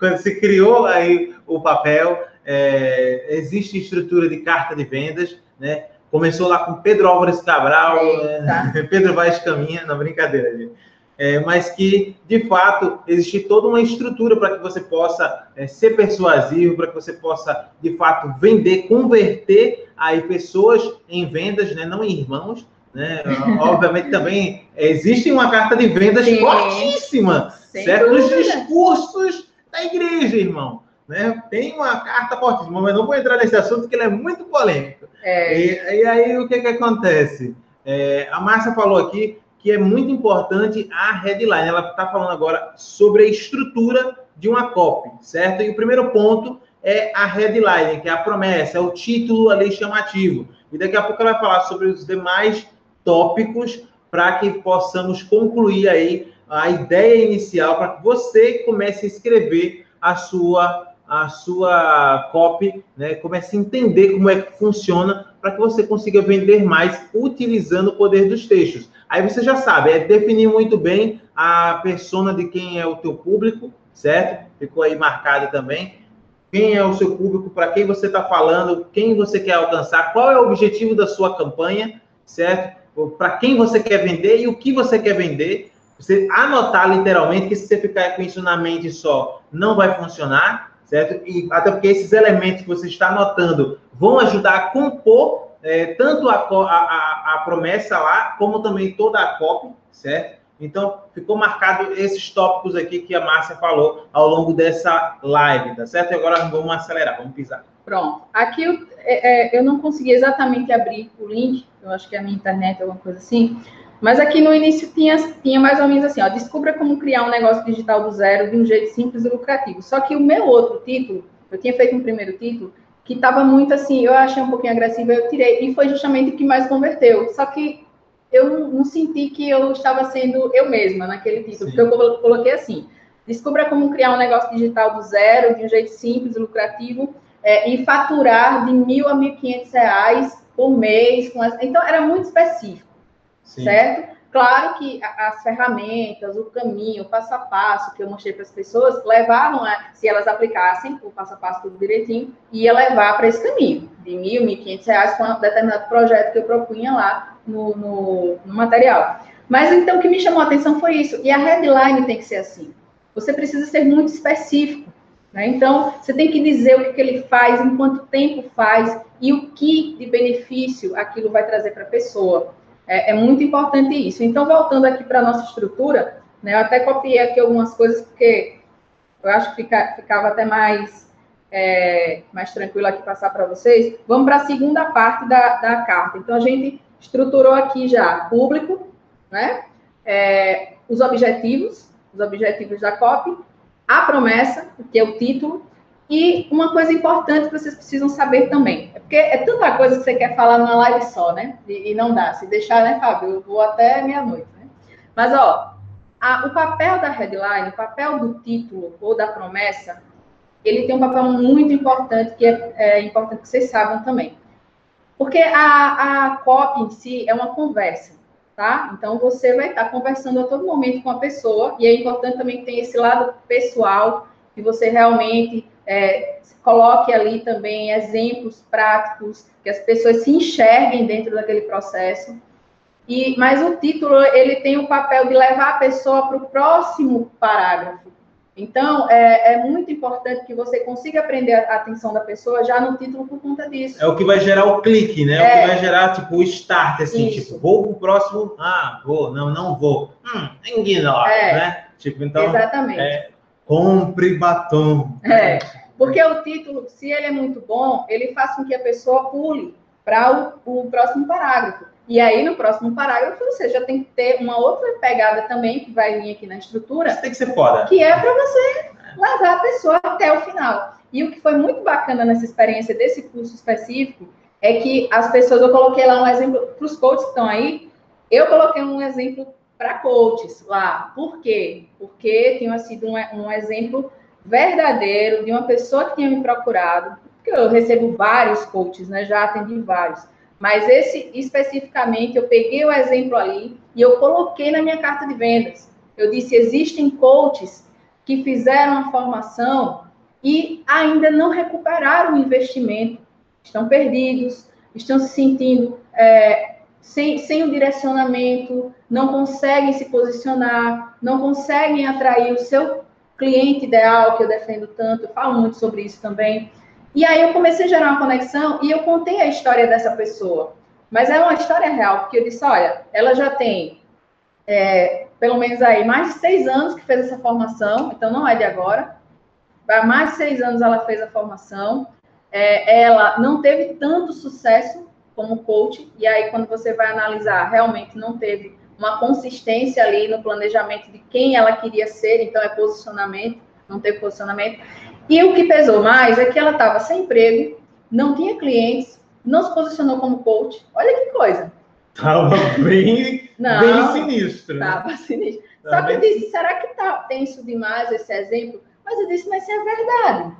quando se criou aí o papel, é, existe estrutura de carta de vendas, né? Começou lá com Pedro Álvares Cabral, é, [laughs] Pedro Vaz Caminha, na brincadeira, gente. É, mas que, de fato, existe toda uma estrutura para que você possa é, ser persuasivo, para que você possa, de fato, vender, converter aí pessoas em vendas, né, não em irmãos, né? Obviamente também existe uma carta de vendas Sim. fortíssima, Sem certo? Nos discursos da igreja, irmão. Né? Tem uma carta fortíssima, mas não vou entrar nesse assunto porque ele é muito polêmico. É. E, e, aí o que, que acontece? É, a Márcia falou aqui que é muito importante a headline. Ela está falando agora sobre a estrutura de uma copy, certo? E o primeiro ponto é a headline, que é a promessa, é o título ali chamativo. E daqui a pouco ela vai falar sobre os demais tópicos para que possamos concluir aí a ideia inicial para que você comece a escrever a sua a sua copy, né? Comece a entender como é que funciona para que você consiga vender mais utilizando o poder dos textos. Aí você já sabe, é definir muito bem a persona de quem é o teu público, certo? Ficou aí marcado também. Quem é o seu público, para quem você está falando, quem você quer alcançar, qual é o objetivo da sua campanha, certo? Para quem você quer vender e o que você quer vender. Você anotar literalmente, que se você ficar com isso na mente só, não vai funcionar, certo? E até porque esses elementos que você está anotando vão ajudar a compor é, tanto a, a, a, promessa lá, como também toda a COP, certo? Então, ficou marcado esses tópicos aqui que a Márcia falou ao longo dessa live, tá certo? E agora vamos acelerar, vamos pisar. Pronto. Aqui eu, é, é, eu não consegui exatamente abrir o link, eu acho que é a minha internet, alguma coisa assim, mas aqui no início tinha, tinha mais ou menos assim, ó, descubra como criar um negócio digital do zero de um jeito simples e lucrativo. Só que o meu outro título, eu tinha feito um primeiro título, que estava muito assim, eu achei um pouquinho agressivo, eu tirei, e foi justamente o que mais converteu. Só que eu não, não senti que eu estava sendo eu mesma naquele título, Sim. porque eu coloquei assim, descubra como criar um negócio digital do zero, de um jeito simples e lucrativo, é, e faturar de mil a mil quinhentos reais por mês. As... Então, era muito específico, Sim. certo? Claro que as ferramentas, o caminho, o passo a passo que eu mostrei para as pessoas levavam a, se elas aplicassem o passo a passo tudo direitinho, ia levar para esse caminho, de mil, mil quinhentos reais com um determinado projeto que eu propunha lá no, no, no material. Mas então o que me chamou a atenção foi isso. E a headline tem que ser assim. Você precisa ser muito específico. Né? Então, você tem que dizer o que, que ele faz, em quanto tempo faz e o que de benefício aquilo vai trazer para a pessoa. É, é, muito importante isso. Então, voltando aqui para a nossa estrutura, né, eu até copiei aqui algumas coisas, porque eu acho que fica, ficava até mais, é, mais tranquilo aqui passar para vocês. Vamos para a segunda parte da, da carta. Então, a gente estruturou aqui já público, né, é, os objetivos, os objetivos da COP, a promessa, que é o título, e uma coisa importante que vocês precisam saber também, é porque é tanta coisa que você quer falar numa live só, né? E, e não dá. Se deixar, né, Fábio? Eu vou até meia-noite, né? Mas, ó, a, o papel da headline, o papel do título ou da promessa, ele tem um papel muito importante, que é, é importante que vocês saibam também. Porque a, a COP em si é uma conversa, tá? Então, você vai estar conversando a todo momento com a pessoa, e é importante também que tenha esse lado pessoal, que você realmente é, coloque ali também exemplos práticos, que as pessoas se enxerguem dentro daquele processo. E, mas o título ele tem o papel de levar a pessoa para o próximo parágrafo. Então, é, é, muito importante que você consiga prender a atenção da pessoa já no título por conta disso. É o que vai gerar o clique, né? É, o que vai gerar, tipo, o start, assim, isso. tipo, vou para o próximo, ah, vou, não, não vou. Hum, ignora, é, né? Tipo, então, exatamente. É, compre batom. É, porque o título, se ele é muito bom, ele faz com que a pessoa pule para o, o, próximo parágrafo. E aí, no próximo parágrafo, você já tem que ter uma outra pegada também, que vai vir aqui na estrutura. Isso tem que ser foda. Que é para você levar a pessoa até o final. E o que foi muito bacana nessa experiência desse curso específico é que as pessoas, eu coloquei lá um exemplo para os coaches que estão aí, eu coloquei um exemplo para coaches lá. Por quê? Porque tinha sido um, um exemplo verdadeiro de uma pessoa que tinha me procurado, porque eu recebo vários coaches, né? Já atendi vários. Mas esse especificamente, eu peguei o exemplo ali e eu coloquei na minha carta de vendas. Eu disse: existem coaches que fizeram a formação e ainda não recuperaram o investimento, estão perdidos, estão se sentindo é, sem, sem o direcionamento, não conseguem se posicionar, não conseguem atrair o seu cliente ideal, que eu defendo tanto, eu falo muito sobre isso também. E aí eu comecei a gerar uma conexão e eu contei a história dessa pessoa. Mas é uma história real, porque eu disse, olha, ela já tem é, pelo menos aí mais de seis anos que fez essa formação, então não é de agora. Há mais de seis anos ela fez a formação. É, ela não teve tanto sucesso como coach, e aí quando você vai analisar, realmente não teve uma consistência ali no planejamento de quem ela queria ser, então é posicionamento, não teve posicionamento. E o que pesou mais é que ela estava sem emprego, não tinha clientes, não se posicionou como coach. Olha que coisa. Tava bem, não, bem sinistro. Né? Tava sinistro. Só que eu disse, será que tá tenso demais esse exemplo? Mas eu disse, mas isso é verdade.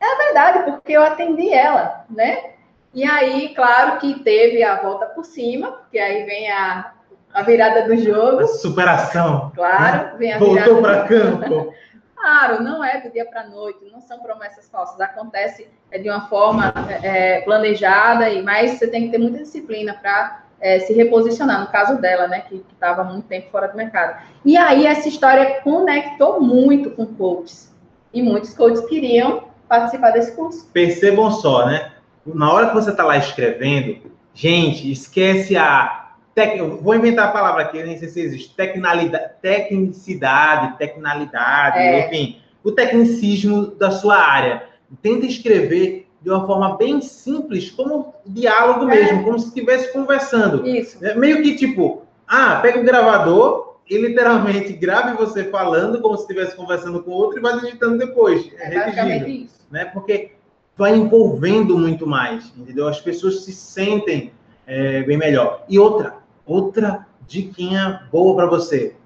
É verdade, porque eu atendi ela, né? E aí, claro que teve a volta por cima, porque aí vem a, a virada do jogo. A superação. Claro, vem a Voltou para campo. [laughs] claro, não é do dia para a noite, não são promessas falsas. Acontece é, de uma forma é, planejada, e mas você tem que ter muita disciplina para é, se reposicionar, no caso dela, né, que estava muito tempo fora do mercado. E aí essa história conectou muito com coaches. E muitos coaches queriam participar desse curso. Percebam só, né? na hora que você está lá escrevendo, gente, esquece a. Tec... Vou inventar a palavra aqui, nem sei se existe. Tecnalidade, tecnicidade, tecnalidade, é. enfim, o tecnicismo da sua área. Tenta escrever de uma forma bem simples, como diálogo é. mesmo, como se estivesse conversando. Isso. É meio que tipo, ah, pega o gravador e literalmente grave você falando como se estivesse conversando com outro e vai digitando depois. É, é isso. Né? Porque vai envolvendo muito mais, entendeu? As pessoas se sentem é, bem melhor. E outra, outra diquinha boa para você.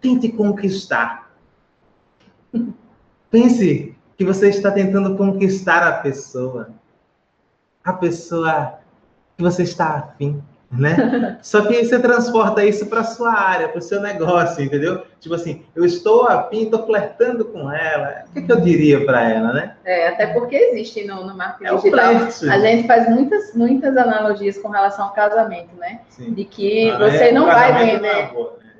Tente conquistar. [laughs] Pense que você está tentando conquistar a pessoa. A pessoa que você está afim né? Só que você transporta isso para sua área, para o seu negócio, entendeu? Tipo assim, eu estou afim, estou flertando com ela. O que, que eu diria para ela, né? É, até porque existe no, no marketing é digital. A gente faz muitas, muitas analogias com relação ao casamento, né? Sim. De que ah, você é, não vai vender. É né?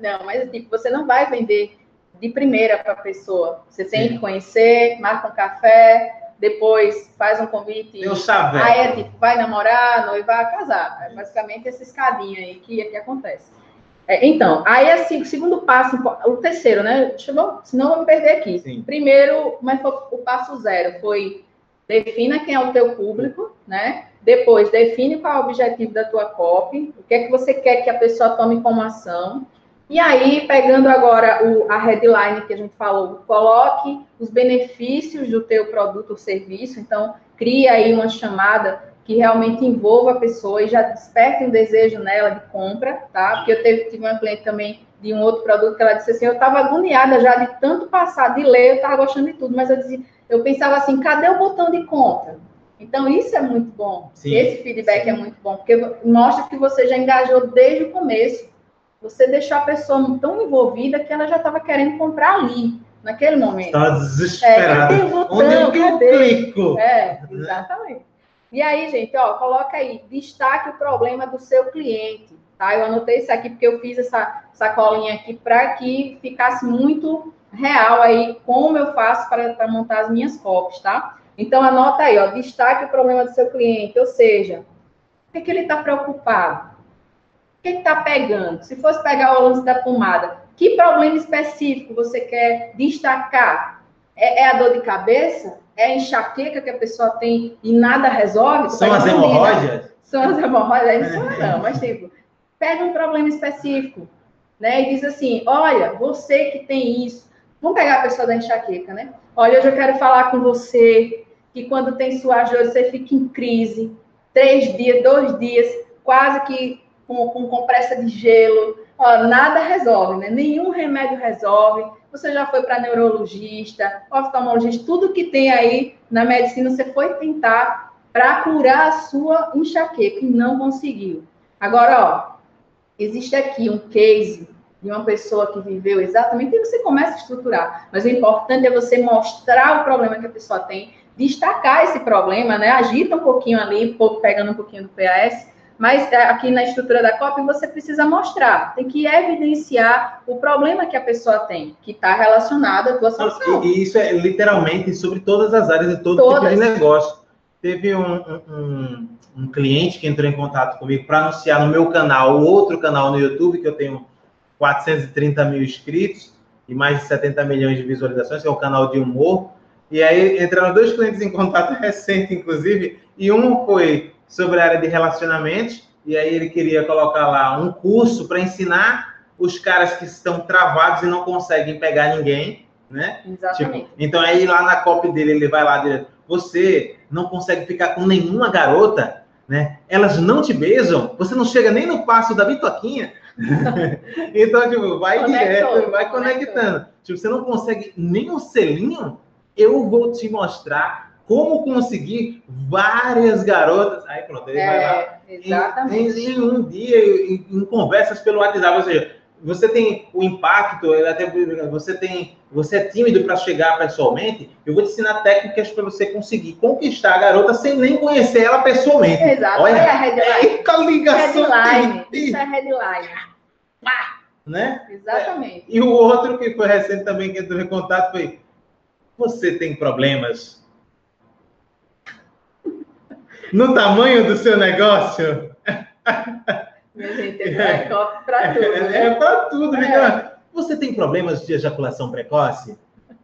não, mas tipo, você não vai vender de primeira para a pessoa. Você tem Sim. que conhecer, marca um café, depois faz um convite. O chaveco. Aí é tipo, vai namorar, noivar, casar. É basicamente essa escadinha aí que, que acontece. É, então, aí assim, o segundo passo, o terceiro, né? Deixa eu, senão eu vou me perder aqui. Sim. Primeiro, mas foi o passo zero foi defina quem é o teu público, né? Depois, define qual é o objetivo da tua copy, o que é que você quer que a pessoa tome como ação. E aí, pegando agora o, a headline que a gente falou, coloque os benefícios do teu produto ou serviço. Então, cria aí uma chamada que realmente envolva a pessoa e já desperte um desejo nela de compra, tá? Porque eu teve, tive uma cliente também de um outro produto que ela disse assim, eu estava agoniada já de tanto passar, de ler, eu estava gostando de tudo, mas eu dizia, eu pensava assim, cadê o botão de compra? Então, isso é muito bom. Sim, Esse feedback sim. é muito bom, porque mostra que você já engajou desde o começo você deixou a pessoa tão envolvida que ela já estava querendo comprar ali, naquele momento. Estava desesperada. É, Onde eu clico? É, exatamente. E aí, gente, ó, coloca aí, destaque o problema do seu cliente, tá? Eu anotei isso aqui porque eu fiz essa, essa colinha aqui para que ficasse muito real aí como eu faço para montar as minhas copies, tá? Então, anota aí, ó, destaque o problema do seu cliente, ou seja, o que, que ele está preocupado? Que está pegando? Se fosse pegar o lance da pomada, que problema específico você quer destacar? É, é, a dor de cabeça? É a enxaqueca que a pessoa tem e nada resolve? São as hemorroidas? São as hemorroidas, aí não são não, mas tipo, pega um problema específico, né? E diz assim, olha, você que tem isso, vamos pegar a pessoa da enxaqueca, né? Olha, hoje eu quero falar com você que quando tem suas dores, você fica em crise, três dias, dois dias, quase que com, com compressa de gelo, ó, nada resolve, né? Nenhum remédio resolve. Você já foi para neurologista, oftalmologista, tudo que tem aí na medicina, você foi tentar para curar a sua enxaqueca e não conseguiu. Agora, ó, existe aqui um case de uma pessoa que viveu exatamente, e você começa a estruturar. Mas o importante é você mostrar o problema que a pessoa tem, destacar esse problema, né? Agita um pouquinho ali, pegando um pouquinho do PAS, mas é, aqui na estrutura da COP você precisa mostrar, tem que evidenciar o problema que a pessoa tem, que está relacionado à tua solução. E isso é literalmente sobre todas as áreas e todo todas. tipo de negócio. Teve um, um, um cliente que entrou em contato comigo para anunciar no meu canal, outro canal no YouTube, que eu tenho 430 mil inscritos e mais de 70 milhões de visualizações, que é um canal de humor. E aí entraram dois clientes em contato [laughs] recente, inclusive, e um foi sobre a área de relacionamentos, e aí ele queria colocar lá um curso para ensinar os caras que estão travados e não conseguem pegar ninguém, né? Exatamente. Tipo, então aí lá na copy dele ele vai lá direto, você não consegue ficar com nenhuma garota, né? Elas não te beijam, você não chega nem no passo da bitoquinha. [laughs] então, tipo, vai Conectou, direto, vai conectando. Tipo, você não consegue nem um selinho, eu vou te mostrar como conseguir várias garotas. Aí pronto, ele é, vai lá. Exatamente. Em, em, um dia, em, em, conversas pelo WhatsApp, ou seja, você tem o impacto, até você tem, você é tímido para chegar pessoalmente. Eu vou te ensinar técnicas para você conseguir conquistar a garota sem nem conhecer ela pessoalmente. Exato. Olha, Olha a headline. É ligação headline. Isso é headline. Né? Exatamente. E o outro que foi recente também que entrou em contato foi: você tem problemas no tamanho do seu negócio? Minha gente, é para tudo. Né? É, é para tudo, é. Você tem problemas de ejaculação precoce?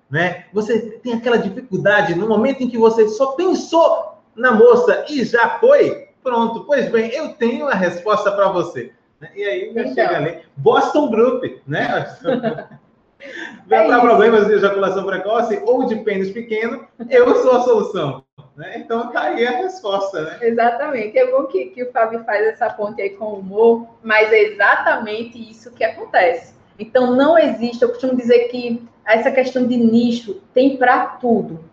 Né? Você tem aquela dificuldade no momento em que você só pensou na moça e já foi? Pronto, pois bem, eu tenho a resposta para você. Né? E aí já então. chega ali. Boston Group, né? [laughs] Vai é para problemas de ejaculação precoce ou de pênis pequeno, eu sou a solução. Né? Então tá aí a resposta, né? Exatamente. É bom que, que o Fábio faz essa ponte aí com o humor, mas é exatamente isso que acontece. Então não existe, eu costumo dizer que essa questão de nicho tem para tudo.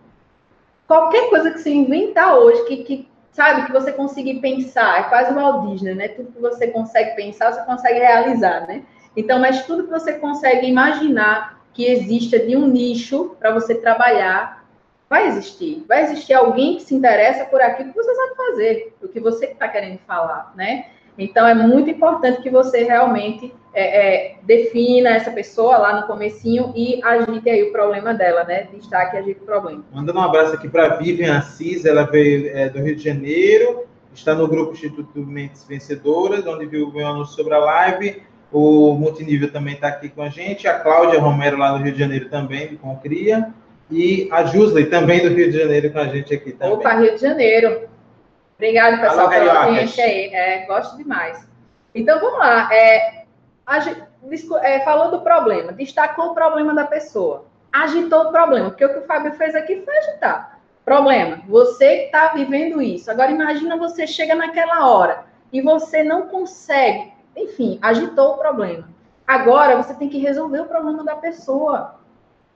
Qualquer coisa que você inventar hoje, que, que sabe, que você consiga pensar, é quase o Walt Disney, né? Tudo que você consegue pensar, você consegue realizar, né? Então, mas tudo que você consegue imaginar que exista de um nicho para você trabalhar, vai existir. Vai existir alguém que se interessa por aquilo que você sabe fazer, o que você está querendo falar, né? Então, é muito importante que você realmente é, é, defina essa pessoa lá no comecinho e agite aí o problema dela, né? Destaque e agite o problema. Mandando um abraço aqui para Vivian Assis, ela veio é, do Rio de Janeiro, está no grupo Instituto Mentes Vencedoras, onde viu o meu anúncio sobre a live. O Multinível também está aqui com a gente. A Cláudia Romero, lá no Rio de Janeiro, também, com Concria. E a Jusley, também do Rio de Janeiro, com a gente aqui também. Opa, Rio de Janeiro. Obrigado, pessoal, pela audiência aí. É, gosto demais. Então, vamos lá. É, é, falou do problema, destacou o problema da pessoa, agitou o problema, porque o que o Fábio fez aqui foi agitar. Problema, você está vivendo isso. Agora, imagina você chega naquela hora e você não consegue enfim, agitou o problema. Agora você tem que resolver o problema da pessoa,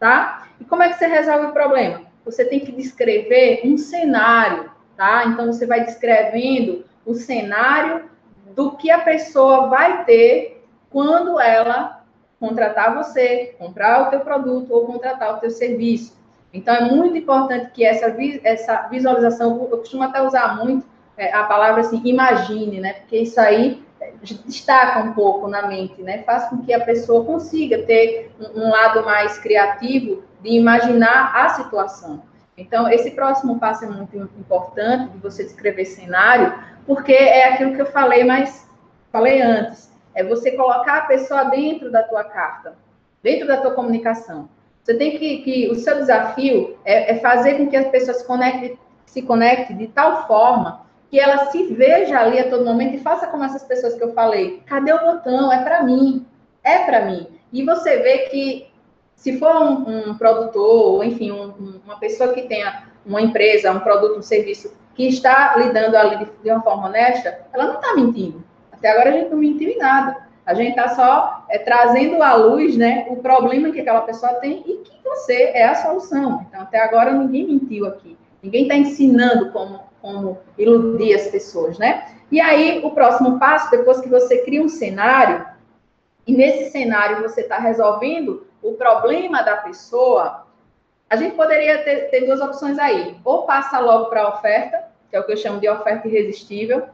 tá? E como é que você resolve o problema? Você tem que descrever um cenário, tá? Então você vai descrevendo o cenário do que a pessoa vai ter quando ela contratar você, comprar o teu produto ou contratar o teu serviço. Então é muito importante que essa, essa visualização, eu costumo até usar muito é, a palavra assim, imagine, né? Porque isso aí destaca um pouco na mente, né? Faz com que a pessoa consiga ter um, um lado mais criativo de imaginar a situação. Então, esse próximo passo é muito importante de você descrever cenário, porque é aquilo que eu falei, mas falei antes, é você colocar a pessoa dentro da tua carta, dentro da tua comunicação. Você tem que, que o seu desafio é, é fazer com que as pessoas se conectem, se conecte de tal forma que ela se veja ali a todo momento e faça como essas pessoas que eu falei. Cadê o botão? É para mim. É para mim. E você vê que se for um, um produtor, ou enfim, um, uma pessoa que tenha uma empresa, um produto, um serviço que está lidando ali de, de uma forma honesta, ela não está mentindo. Até agora a gente não mentiu em nada. A gente está só é, trazendo à luz né, o problema que aquela pessoa tem e que você é a solução. Então, até agora ninguém mentiu aqui. Ninguém está ensinando como como iludir as pessoas, né? E aí, o próximo passo, depois que você cria um cenário, e nesse cenário você está resolvendo o problema da pessoa, a gente poderia ter, ter duas opções aí. Ou passa logo para a oferta, que é o que eu chamo de oferta irresistível,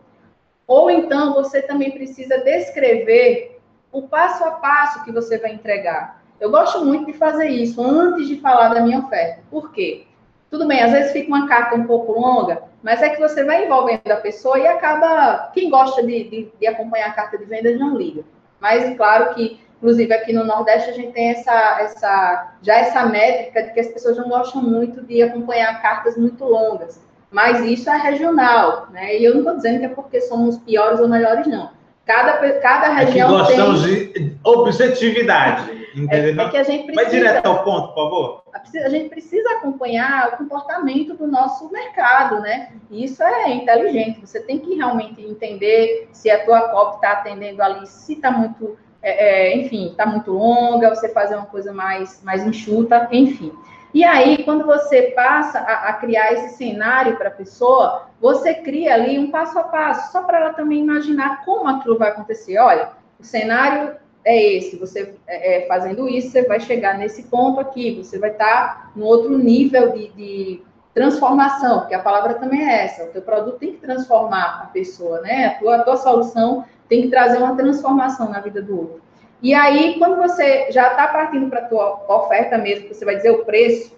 ou então você também precisa descrever o passo a passo que você vai entregar. Eu gosto muito de fazer isso antes de falar da minha oferta. Por quê? Tudo bem, às vezes fica uma carta um pouco longa, mas é que você vai envolvendo a pessoa e acaba. Quem gosta de, de, de acompanhar a carta de vendas não liga. Mas, claro que, inclusive, aqui no Nordeste, a gente tem essa, essa, já essa métrica de que as pessoas não gostam muito de acompanhar cartas muito longas. Mas isso é regional, né? E eu não estou dizendo que é porque somos piores ou melhores, não. Cada, cada região é que gostamos tem... de objetividade, entendeu? É, é, que a gente precisa... Vai direto ao ponto, por favor. A gente precisa acompanhar o comportamento do nosso mercado, né? Isso é inteligente. Você tem que realmente entender se a tua COP está atendendo ali, se está muito, é, é, enfim, está muito longa, você fazer uma coisa mais, mais enxuta, enfim. E aí, quando você passa a, a criar esse cenário para a pessoa, você cria ali um passo a passo, só para ela também imaginar como aquilo vai acontecer. Olha, o cenário é esse, você é, é fazendo isso, você vai chegar nesse ponto aqui, você vai estar tá no outro nível de, de transformação, porque a palavra também é essa, o teu produto tem que transformar a pessoa, né? A tua, a tua solução tem que trazer uma transformação na vida do outro. E aí, quando você já está partindo para a tua oferta mesmo, você vai dizer o preço,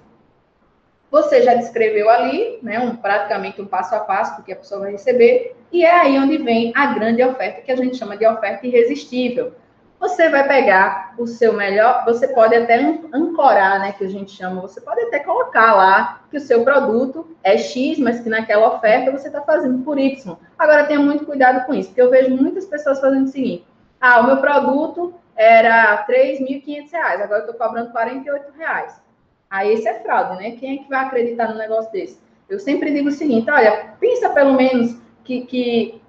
Você já descreveu ali, né, um, praticamente um passo a passo que a pessoa vai receber, e é aí onde vem a grande oferta, que a gente chama de oferta irresistível. Você vai pegar o seu melhor, você pode até ancorar, né, que a gente chama, você pode até colocar lá que o seu produto é X, mas que naquela oferta você está fazendo por Y. Agora tenha muito cuidado com isso, porque eu vejo muitas pessoas fazendo o seguinte: ah, o meu produto era R$ 3.500, agora eu estou cobrando R$ 48,00. Aí esse é fraude, né? Quem é que vai acreditar no negócio desse? Eu sempre digo o seguinte: olha, pensa pelo menos que, que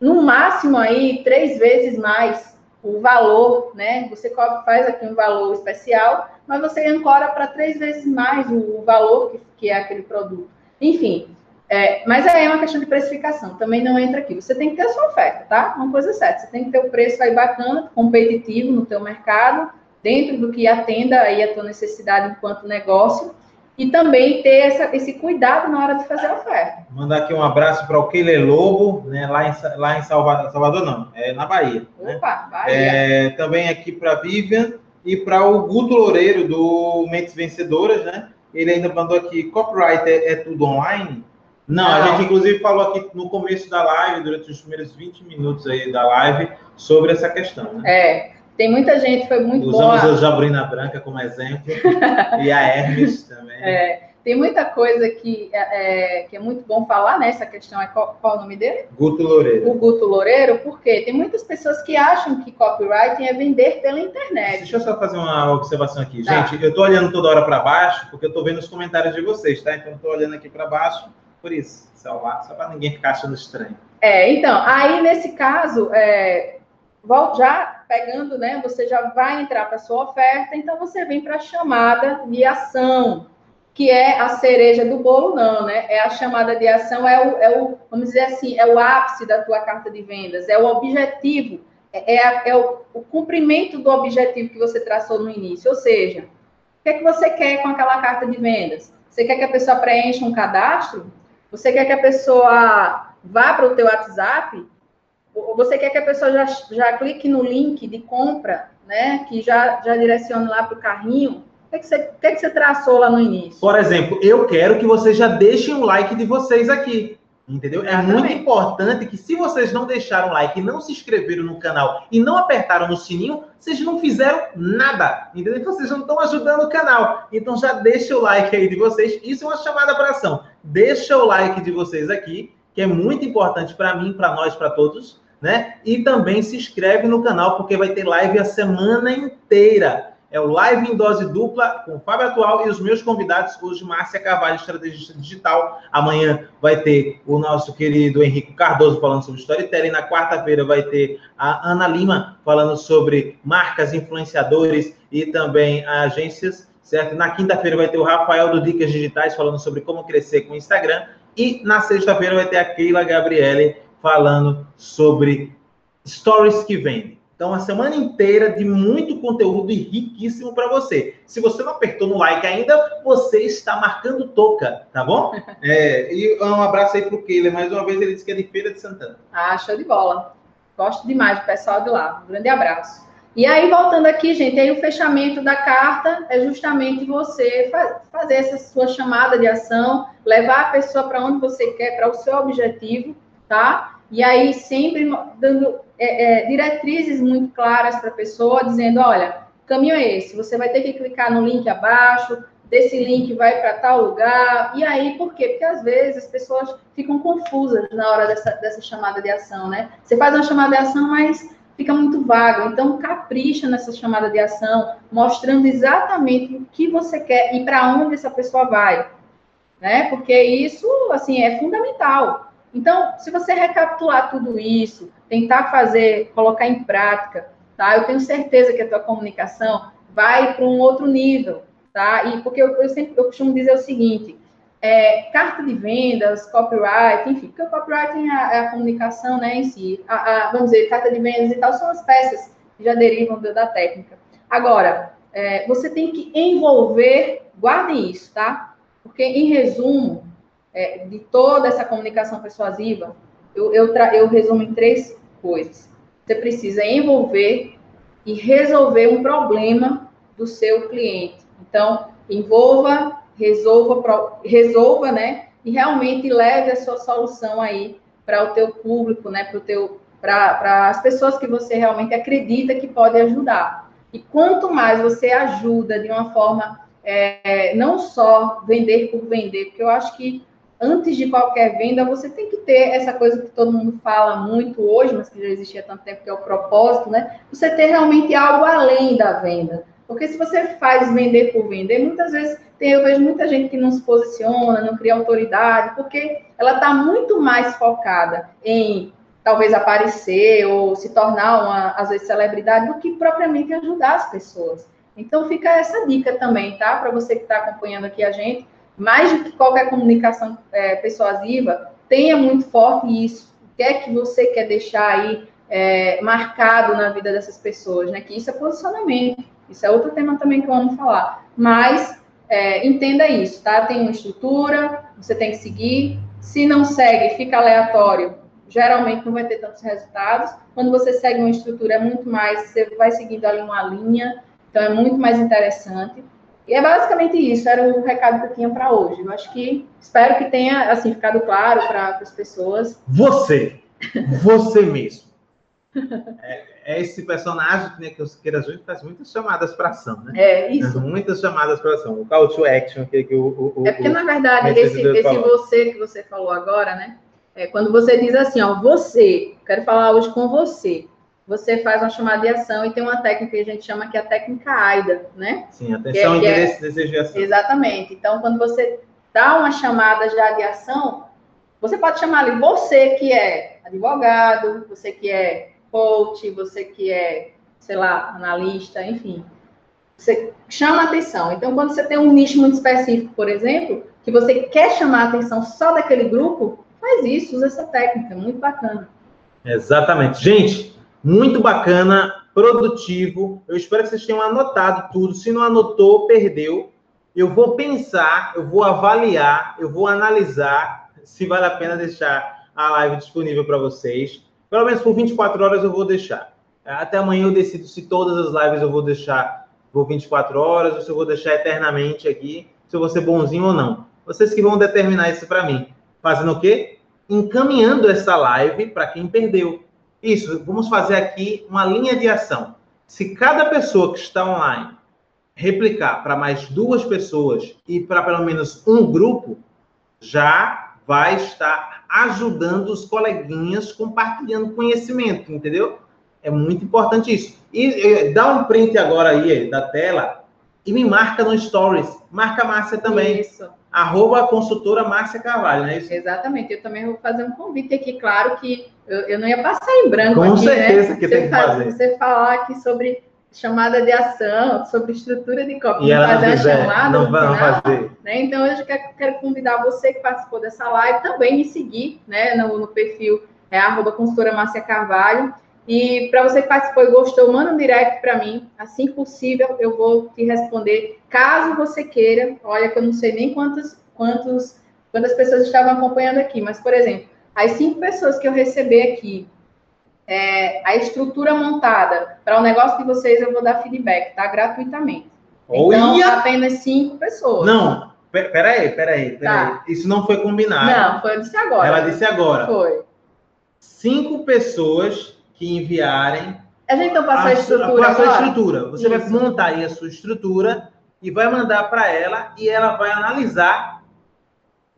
no máximo aí três vezes mais o valor, né? Você faz aqui um valor especial, mas você ancora para três vezes mais o, valor que, que é aquele produto. Enfim, é, mas aí é uma questão de precificação, também não entra aqui. Você tem que ter a sua oferta, tá? Uma coisa certa, você tem que ter o preço aí bacana, competitivo no teu mercado, dentro do que atenda aí a tua necessidade enquanto negócio, e também ter essa, esse cuidado na hora de fazer a oferta. Mandar aqui um abraço para o Keile Lobo, né, lá em, lá em Salvador, Salvador não, é na Bahia. Né? Opa, né? Bahia. É, também aqui para a Vivian e para o Guto Loureiro, do Mentes Vencedoras, né? Ele ainda mandou aqui, copyright é, é tudo online? Não, não, a gente inclusive falou aqui no começo da live, durante os primeiros 20 minutos aí da live, sobre essa questão, né? É, tem muita gente, foi muito bom. Usamos a Jabrina Branca como exemplo, e a Hermes também. É, tem muita coisa que é, é, que é muito bom falar, né? Essa questão é qual, qual, o nome dele? Guto Loureiro. O Guto Loureiro, porque tem muitas pessoas que acham que copywriting é vender pela internet. Deixa eu só fazer uma observação aqui. Tá. Gente, eu estou olhando toda hora para baixo, porque eu estou vendo os comentários de vocês, tá? Então, eu estou olhando aqui para baixo, por isso, só para ninguém ficar achando estranho. É, então, aí nesse caso, é, já pegando, né? Você já vai entrar para sua oferta, então você vem para a chamada de ação, que é a cereja do bolo, não, né? É a chamada de ação, é o, é o vamos dizer assim, é o ápice da tua carta de vendas, é o objetivo, é, é, é o, o, cumprimento do objetivo que você traçou no início. Ou seja, o que é que você quer com aquela carta de vendas? Você quer que a pessoa preencha um cadastro? Você quer que a pessoa vá para o teu WhatsApp você quer que a pessoa já, já clique no link de compra, né? Que já, já direcione lá para o carrinho. O que, é que, você, o que, é que você traçou lá no início? Por exemplo, eu quero que vocês já deixem um like de vocês aqui. Entendeu? É muito importante que se vocês não deixaram like, não se inscreveram no canal e não apertaram no sininho, vocês não fizeram nada. Entendeu? Vocês não estão ajudando o canal. Então já deixa o like aí de vocês. Isso é uma chamada para ação. Deixa o like de vocês aqui, que é muito importante para mim, para nós, para todos né? E também se inscreve no canal, porque vai ter live a semana inteira. É o Live em Dose Dupla com o Fábio Atual e os meus convidados, hoje, Márcia Carvalho, estrategista digital. Amanhã vai ter o nosso querido Henrique Cardoso falando sobre storytelling. Na quarta-feira vai ter a Ana Lima falando sobre marcas, influenciadores e também agências, certo? Na quinta-feira vai ter o Rafael do Dicas Digitais falando sobre como crescer com o Instagram. E na sexta-feira vai ter a Keila Gabriele falando sobre stories que vendem. Então, a semana inteira de muito conteúdo e riquíssimo para você. Se você não apertou no like ainda, você está marcando toca, tá bom? [laughs] É, e um abraço aí para o Keiler. Mais uma vez, ele disse que é de Feira de Santana. Ah, show de bola. Gosto demais do pessoal de lá. Um grande abraço. E aí, voltando aqui, gente, aí o fechamento da carta é justamente você fazer essa sua chamada de ação, levar a pessoa para onde você quer, para o seu objetivo, tá? E aí sempre dando é, é, diretrizes muito claras para a pessoa, dizendo, olha, caminho é esse, você vai ter que clicar no link abaixo, desse link vai para tal lugar. E aí, por quê? Porque às vezes as pessoas ficam confusas na hora dessa, dessa chamada de ação, né? Você faz uma chamada de ação, mas fica muito vago. Então, capricha nessa chamada de ação, mostrando exatamente o que você quer e para onde essa pessoa vai, né? Porque isso, assim, é fundamental. Então, se você recapitular tudo isso, tentar fazer, colocar em prática, tá? Eu tenho certeza que a tua comunicação vai para um outro nível, tá? E porque eu, eu sempre eu costumo dizer o seguinte: é, carta de vendas, copyright, enfim, porque o copywriting é a, é a comunicação, né, em si. A, a, vamos dizer, carta de vendas e tal são as peças que já derivam da técnica. Agora, é, você tem que envolver, guardem isso, tá? Porque, em resumo, é, de toda essa comunicação persuasiva, eu, eu, eu resumo em três coisas. Você precisa envolver e resolver um problema do seu cliente. Então, envolva resolva, resolva, né? E realmente leve a sua solução aí para o teu público, né? Para para as pessoas que você realmente acredita que pode ajudar. E quanto mais você ajuda de uma forma é, não só vender por vender, porque eu acho que antes de qualquer venda, você tem que ter essa coisa que todo mundo fala muito hoje, mas que já existia há tanto tempo, que é o propósito, né? Você ter realmente algo além da venda. Porque se você faz vender por vender, muitas vezes tem, eu vejo muita gente que não se posiciona, não cria autoridade, porque ela está muito mais focada em talvez aparecer ou se tornar uma, às vezes, celebridade do que propriamente ajudar as pessoas. Então fica essa dica também, tá? Para você que está acompanhando aqui a gente, mais do que qualquer comunicação é, persuasiva, tenha muito forte isso. O que é que você quer deixar aí é, marcado na vida dessas pessoas, né? Que isso é posicionamento. Isso é outro tema também que eu amo falar. Mas é, entenda isso, tá? Tem uma estrutura, você tem que seguir. Se não segue, fica aleatório. Geralmente não vai ter tantos resultados. Quando você segue uma estrutura, é muito mais, você vai seguindo ali uma linha, então é muito mais interessante. E é basicamente isso, era o recado que eu tinha para hoje. Eu acho que espero que tenha assim ficado claro para as pessoas. Você, você mesmo. [laughs] É, é, esse personagem né, que os queiras juntos faz muitas chamadas para ação, né? É isso. Muitas chamadas para ação. O call to action que, que o, o, É porque na verdade esse, esse você que você falou agora, né? É quando você diz assim, ó, você, quero falar hoje com você você faz uma chamada de ação e tem uma técnica que a gente chama que é a técnica AIDA, né? Sim, atenção, é, interesse, é, desejo e ação. Exatamente. Então, quando você dá uma chamada já de ação, você pode chamar ali você que é advogado, você que é coach, você que é, sei lá, analista, enfim. Você chama atenção. Então, quando você tem um nicho muito específico, por exemplo, que você quer chamar a atenção só daquele grupo, faz isso, usa essa técnica, muito bacana. Exatamente. Gente, muito bacana, produtivo. Eu espero que vocês tenham anotado tudo. Se não anotou, perdeu. Eu vou pensar, eu vou avaliar, eu vou analisar se vale a pena deixar a live disponível para vocês. Pelo menos por 24 horas eu vou deixar. Até amanhã eu decido se todas as lives eu vou deixar por 24 horas ou se eu vou deixar eternamente aqui, se eu vou ser bonzinho ou não. Vocês que vão determinar isso para mim. Fazendo o quê? Encaminhando essa live para quem perdeu. Isso, vamos fazer aqui uma linha de ação. Se cada pessoa que está online replicar para mais duas pessoas e para pelo menos um grupo, já vai estar ajudando os coleguinhas compartilhando conhecimento, entendeu? É muito importante isso. E, e dá um print agora aí da tela e me marca no Stories. Marca a Márcia também. Isso. Arroba consultora Márcia Carvalho, não é isso? Exatamente. Eu também vou fazer um convite aqui, claro que eu, eu não ia passar em branco Com aqui, né? certeza né? que você tem que fazer. Você falar aqui sobre chamada de ação, sobre estrutura de copy, e fazer uma chamada não final, fazer. Né? Então, eu quero, quero convidar você que participou dessa live também me seguir né, no, no perfil é arroba consultora Márcia Carvalho. E para você que participou e gostou, manda um direct para mim. Assim possível, eu vou te responder. Caso você queira, olha que eu não sei nem quantos, quantos, quantas pessoas estavam acompanhando aqui, mas, por exemplo, as cinco pessoas que eu receber aqui, é, a estrutura montada para o negócio de vocês, eu vou dar feedback, tá? Gratuitamente. Então, Olha! apenas cinco pessoas. Não, peraí, peraí, peraí. Tá. Isso não foi combinado. Não, foi, eu disse agora. Ela disse agora. Foi. Cinco pessoas que enviarem. A gente não passou a, a estrutura. Passou a estrutura. Você Isso. vai montar aí a sua estrutura e vai mandar para ela e ela vai analisar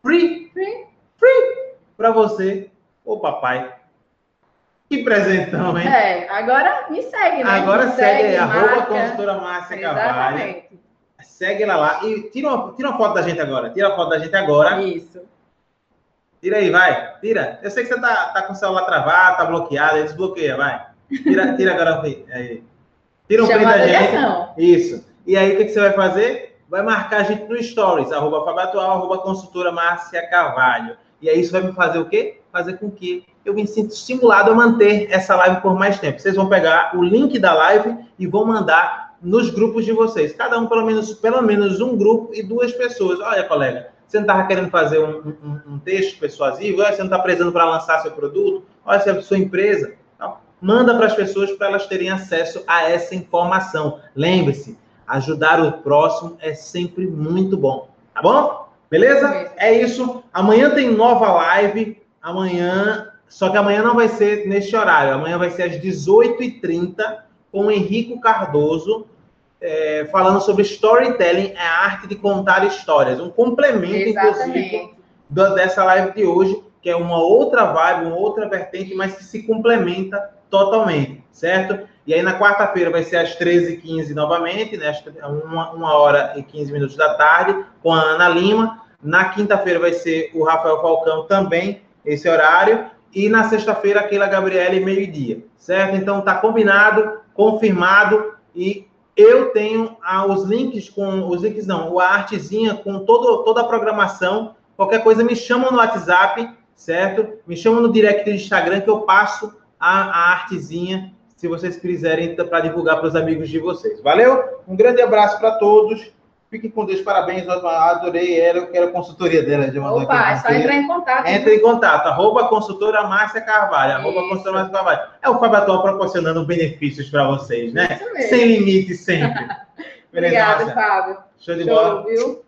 free, free, free para você, ô papai. Que presentão, hein? É, agora me segue, né? Agora me segue, segue arroba consultora Márcia Carvalho. Segue ela lá e tira uma, tira uma foto da gente agora. Tira a foto da gente agora. Isso. Tira aí, vai. Tira. Eu sei que você tá, tá com o celular travado, tá bloqueado, aí desbloqueia, vai. Tira, tira agora aí. Tira um print da gente. Isso. E aí, o que, que você vai fazer? Vai marcar a gente no Stories, arroba Fabatual, arroba consultora Márcia Carvalho. E aí isso vai me fazer o quê? Fazer com que eu me sinta estimulado a manter essa live por mais tempo. Vocês vão pegar o link da live e vão mandar nos grupos de vocês. Cada um, pelo menos, pelo menos um grupo e duas pessoas. Olha, colega, você não estava querendo fazer um, um, um, texto persuasivo? Olha, você não está precisando para lançar seu produto? Olha, se é a sua empresa. Então, manda para as pessoas para elas terem acesso a essa informação. Lembre-se, ajudar o próximo é sempre muito bom. Tá bom? Beleza? É isso. Amanhã tem nova live. Amanhã, só que amanhã não vai ser neste horário. Amanhã vai ser às 18h30 com o Henrico Cardoso, é, falando sobre storytelling, é a arte de contar histórias. Um complemento, Exatamente. inclusive, dessa live de hoje, que é uma outra vibe, uma outra vertente, mas que se complementa totalmente, certo? E aí na quarta-feira vai ser às 13h15 novamente, né? Uma, uma hora e 15 minutos da tarde, com a Ana Lima. Na quinta-feira vai ser o Rafael Falcão também, esse horário. E na sexta-feira, aquela Gabriele, meio-dia, certo? Então tá combinado, confirmado e eu tenho ah, os links com os links não, a artezinha com todo, toda a programação. Qualquer coisa me chama no WhatsApp, certo? Me chama no direct do Instagram que eu passo a, a artezinha, se vocês quiserem, para divulgar para os amigos de vocês. Valeu? Um grande abraço para todos. Fiquem com Deus, parabéns. Adorei ela, eu quero a consultoria dela. De Opa, é só entrar em contato. Entre em contato, arroba consultora Márcia Carvalho, arroba consultora Márcia Carvalho. É o Fábio Atual proporcionando benefícios para vocês, né? Sem limite sempre. [laughs] Obrigada, Fábio. Show de Show, bola. Viu?